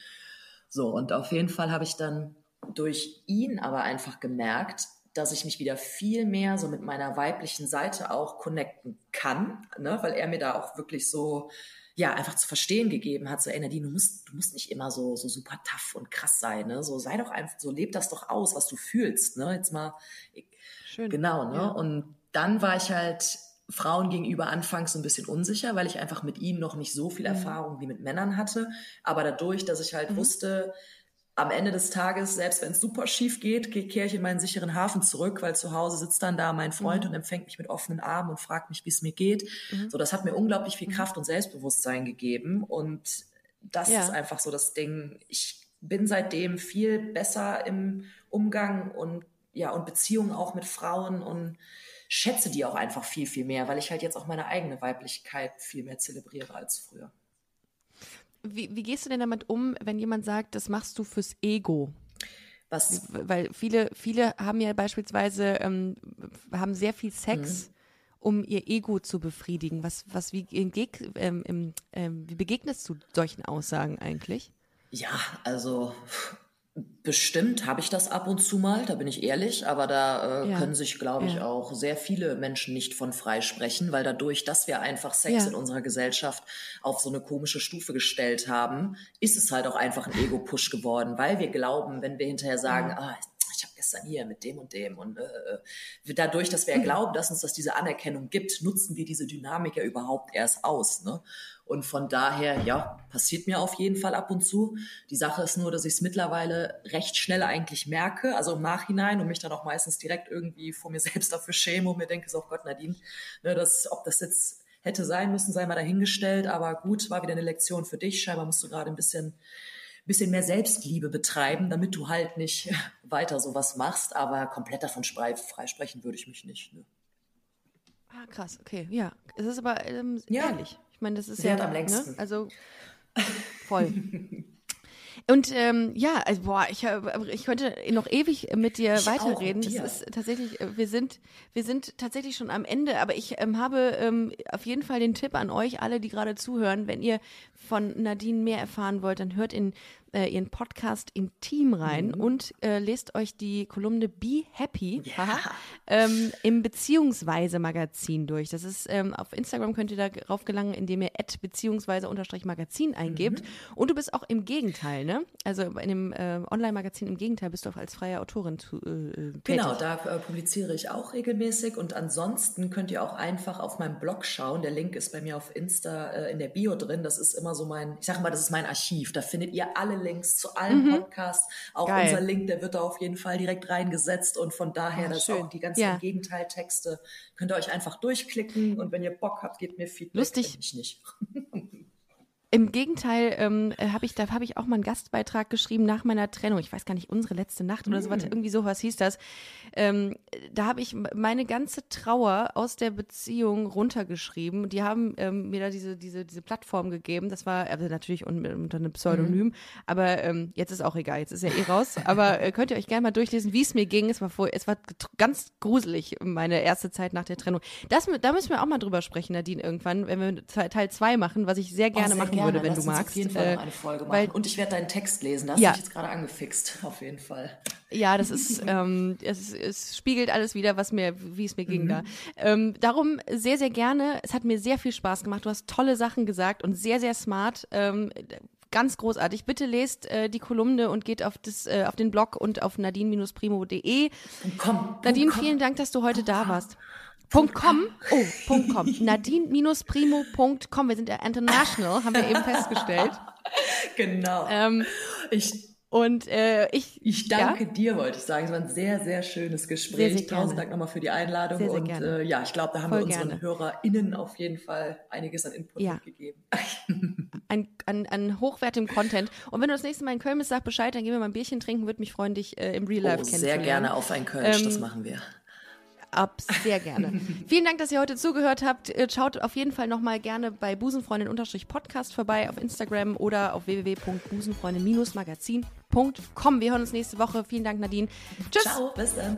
So, und auf jeden Fall habe ich dann durch ihn aber einfach gemerkt, dass ich mich wieder viel mehr so mit meiner weiblichen Seite auch connecten kann, ne? weil er mir da auch wirklich so ja einfach zu verstehen gegeben hat, so ey Nadine, du musst, du musst nicht immer so so super tough und krass sein, ne? So sei doch einfach, so leb das doch aus, was du fühlst, ne? Jetzt mal Schön. genau, ne? Ja. Und dann war ich halt Frauen gegenüber anfangs so ein bisschen unsicher, weil ich einfach mit ihnen noch nicht so viel mhm. Erfahrung wie mit Männern hatte. Aber dadurch, dass ich halt mhm. wusste, am Ende des Tages, selbst wenn es super schief geht, kehre ich in meinen sicheren Hafen zurück, weil zu Hause sitzt dann da mein Freund mhm. und empfängt mich mit offenen Armen und fragt mich, wie es mir geht. Mhm. So, das hat mir unglaublich viel mhm. Kraft und Selbstbewusstsein gegeben. Und das ja. ist einfach so das Ding. Ich bin seitdem viel besser im Umgang und ja, und Beziehungen auch mit Frauen und schätze die auch einfach viel, viel mehr, weil ich halt jetzt auch meine eigene Weiblichkeit viel mehr zelebriere als früher. Wie, wie gehst du denn damit um, wenn jemand sagt, das machst du fürs Ego? Was? Weil viele, viele haben ja beispielsweise, ähm, haben sehr viel Sex, mhm. um ihr Ego zu befriedigen. Was, was, wie, ähm, ähm, wie begegnest du solchen Aussagen eigentlich? Ja, also Bestimmt habe ich das ab und zu mal, da bin ich ehrlich, aber da äh, ja. können sich, glaube ich, ja. auch sehr viele Menschen nicht von freisprechen, weil dadurch, dass wir einfach Sex ja. in unserer Gesellschaft auf so eine komische Stufe gestellt haben, ist es halt auch einfach ein Ego-Push geworden, weil wir glauben, wenn wir hinterher sagen, ah, ich habe gestern hier mit dem und dem und äh, äh dadurch, dass wir ja glauben, dass uns das diese Anerkennung gibt, nutzen wir diese Dynamik ja überhaupt erst aus. Ne? Und von daher, ja, passiert mir auf jeden Fall ab und zu. Die Sache ist nur, dass ich es mittlerweile recht schnell eigentlich merke, also im Nachhinein und mich dann auch meistens direkt irgendwie vor mir selbst dafür schäme und mir denke, so, oh Gott, Nadine, ne, das, ob das jetzt hätte sein müssen, sei mal dahingestellt, aber gut, war wieder eine Lektion für dich. Scheinbar musst du gerade ein bisschen, bisschen mehr Selbstliebe betreiben, damit du halt nicht weiter sowas machst, aber komplett davon freisprechen würde ich mich nicht. Ne? Ah, krass, okay, ja. Es ist aber ähm, ja. ehrlich. Ich meine, das ist Sie ja. am längsten. Ne? Also voll. Und ähm, ja, also boah, ich, ich könnte noch ewig mit dir ich weiterreden. Auch, das ist tatsächlich, äh, wir sind, wir sind tatsächlich schon am Ende, aber ich ähm, habe ähm, auf jeden Fall den Tipp an euch alle, die gerade zuhören, wenn ihr von Nadine mehr erfahren wollt, dann hört in äh, ihren Podcast Intim rein mhm. und äh, lest euch die Kolumne Be Happy ja. ähm, im Beziehungsweise Magazin durch. Das ist ähm, auf Instagram könnt ihr darauf gelangen, indem ihr Ad beziehungsweise unterstrich Magazin eingebt. Mhm. Und du bist auch im Gegenteil, ne? Also in dem äh, Online-Magazin im Gegenteil bist du auch als freie Autorin zu, äh, tätig. Genau, da äh, publiziere ich auch regelmäßig und ansonsten könnt ihr auch einfach auf meinem Blog schauen. Der Link ist bei mir auf Insta äh, in der Bio drin. Das ist immer so mein, ich sag mal, das ist mein Archiv. Da findet ihr alle Links zu allen mhm. Podcasts. Auch Geil. unser Link, der wird da auf jeden Fall direkt reingesetzt und von daher, oh, das auch die ganzen ja. Gegenteiltexte, könnt ihr euch einfach durchklicken und wenn ihr Bock habt, gebt mir Feedback. Lustig. Ich nicht. Im Gegenteil, ähm, äh, habe ich, da habe ich auch mal einen Gastbeitrag geschrieben nach meiner Trennung. Ich weiß gar nicht, unsere letzte Nacht oder so was, irgendwie sowas hieß das. Ähm, da habe ich meine ganze Trauer aus der Beziehung runtergeschrieben. Die haben ähm, mir da diese, diese, diese Plattform gegeben. Das war also natürlich un, unter einem Pseudonym, mhm. aber ähm, jetzt ist auch egal, jetzt ist ja eh raus. Aber äh, könnt ihr euch gerne mal durchlesen, wie es mir ging. Es war, vor, es war ganz gruselig, meine erste Zeit nach der Trennung. Das, da müssen wir auch mal drüber sprechen, Nadine, irgendwann, wenn wir Teil 2 machen, was ich sehr gerne oh, sehr machen gerne. Würde, wenn du magst. auf jeden Fall äh, eine Folge machen. Weil, Und ich werde deinen Text lesen. Da hast ja. du dich jetzt gerade angefixt, auf jeden Fall. Ja, das ist, ähm, es, es, spiegelt alles wieder, was mir, wie es mir ging mhm. da. Ähm, darum sehr, sehr gerne. Es hat mir sehr viel Spaß gemacht. Du hast tolle Sachen gesagt und sehr, sehr smart. Ähm, ganz großartig. Bitte lest äh, die Kolumne und geht auf, das, äh, auf den Blog und auf nadine-primo.de. Nadine, komm. vielen Dank, dass du heute da warst. .com. Oh, .com. Nadine-primo.com. Wir sind ja international, haben wir eben festgestellt. Genau. Ähm, ich und äh, ich. Ich danke ja? dir, wollte ich sagen. Es war ein sehr, sehr schönes Gespräch. Sehr, sehr Tausend Dank nochmal für die Einladung. Sehr, und äh, ja, ich glaube, da haben Voll wir unseren gerne. HörerInnen auf jeden Fall einiges an Input ja. mitgegeben. an, an, an hochwertigem Content. Und wenn du das nächste Mal in Köln bist, sag Bescheid, dann gehen wir mal ein Bierchen trinken. Würde mich freuen, dich äh, im Real Life oh, kennenzulernen. Sehr gerne auf ein Kölsch, ähm, das machen wir ab. Sehr gerne. Vielen Dank, dass ihr heute zugehört habt. Äh, schaut auf jeden Fall nochmal gerne bei Busenfreundin-Podcast vorbei auf Instagram oder auf www.busenfreundin-magazin.com. Wir hören uns nächste Woche. Vielen Dank, Nadine. Tschüss. Ciao, bis dann.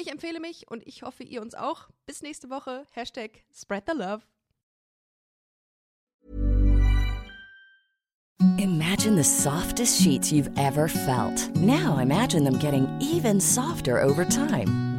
Ich empfehle mich und ich hoffe, ihr uns auch. Bis nächste Woche. Hashtag Spread the Love. Imagine the softest sheets you've ever felt. Now imagine them getting even softer over time.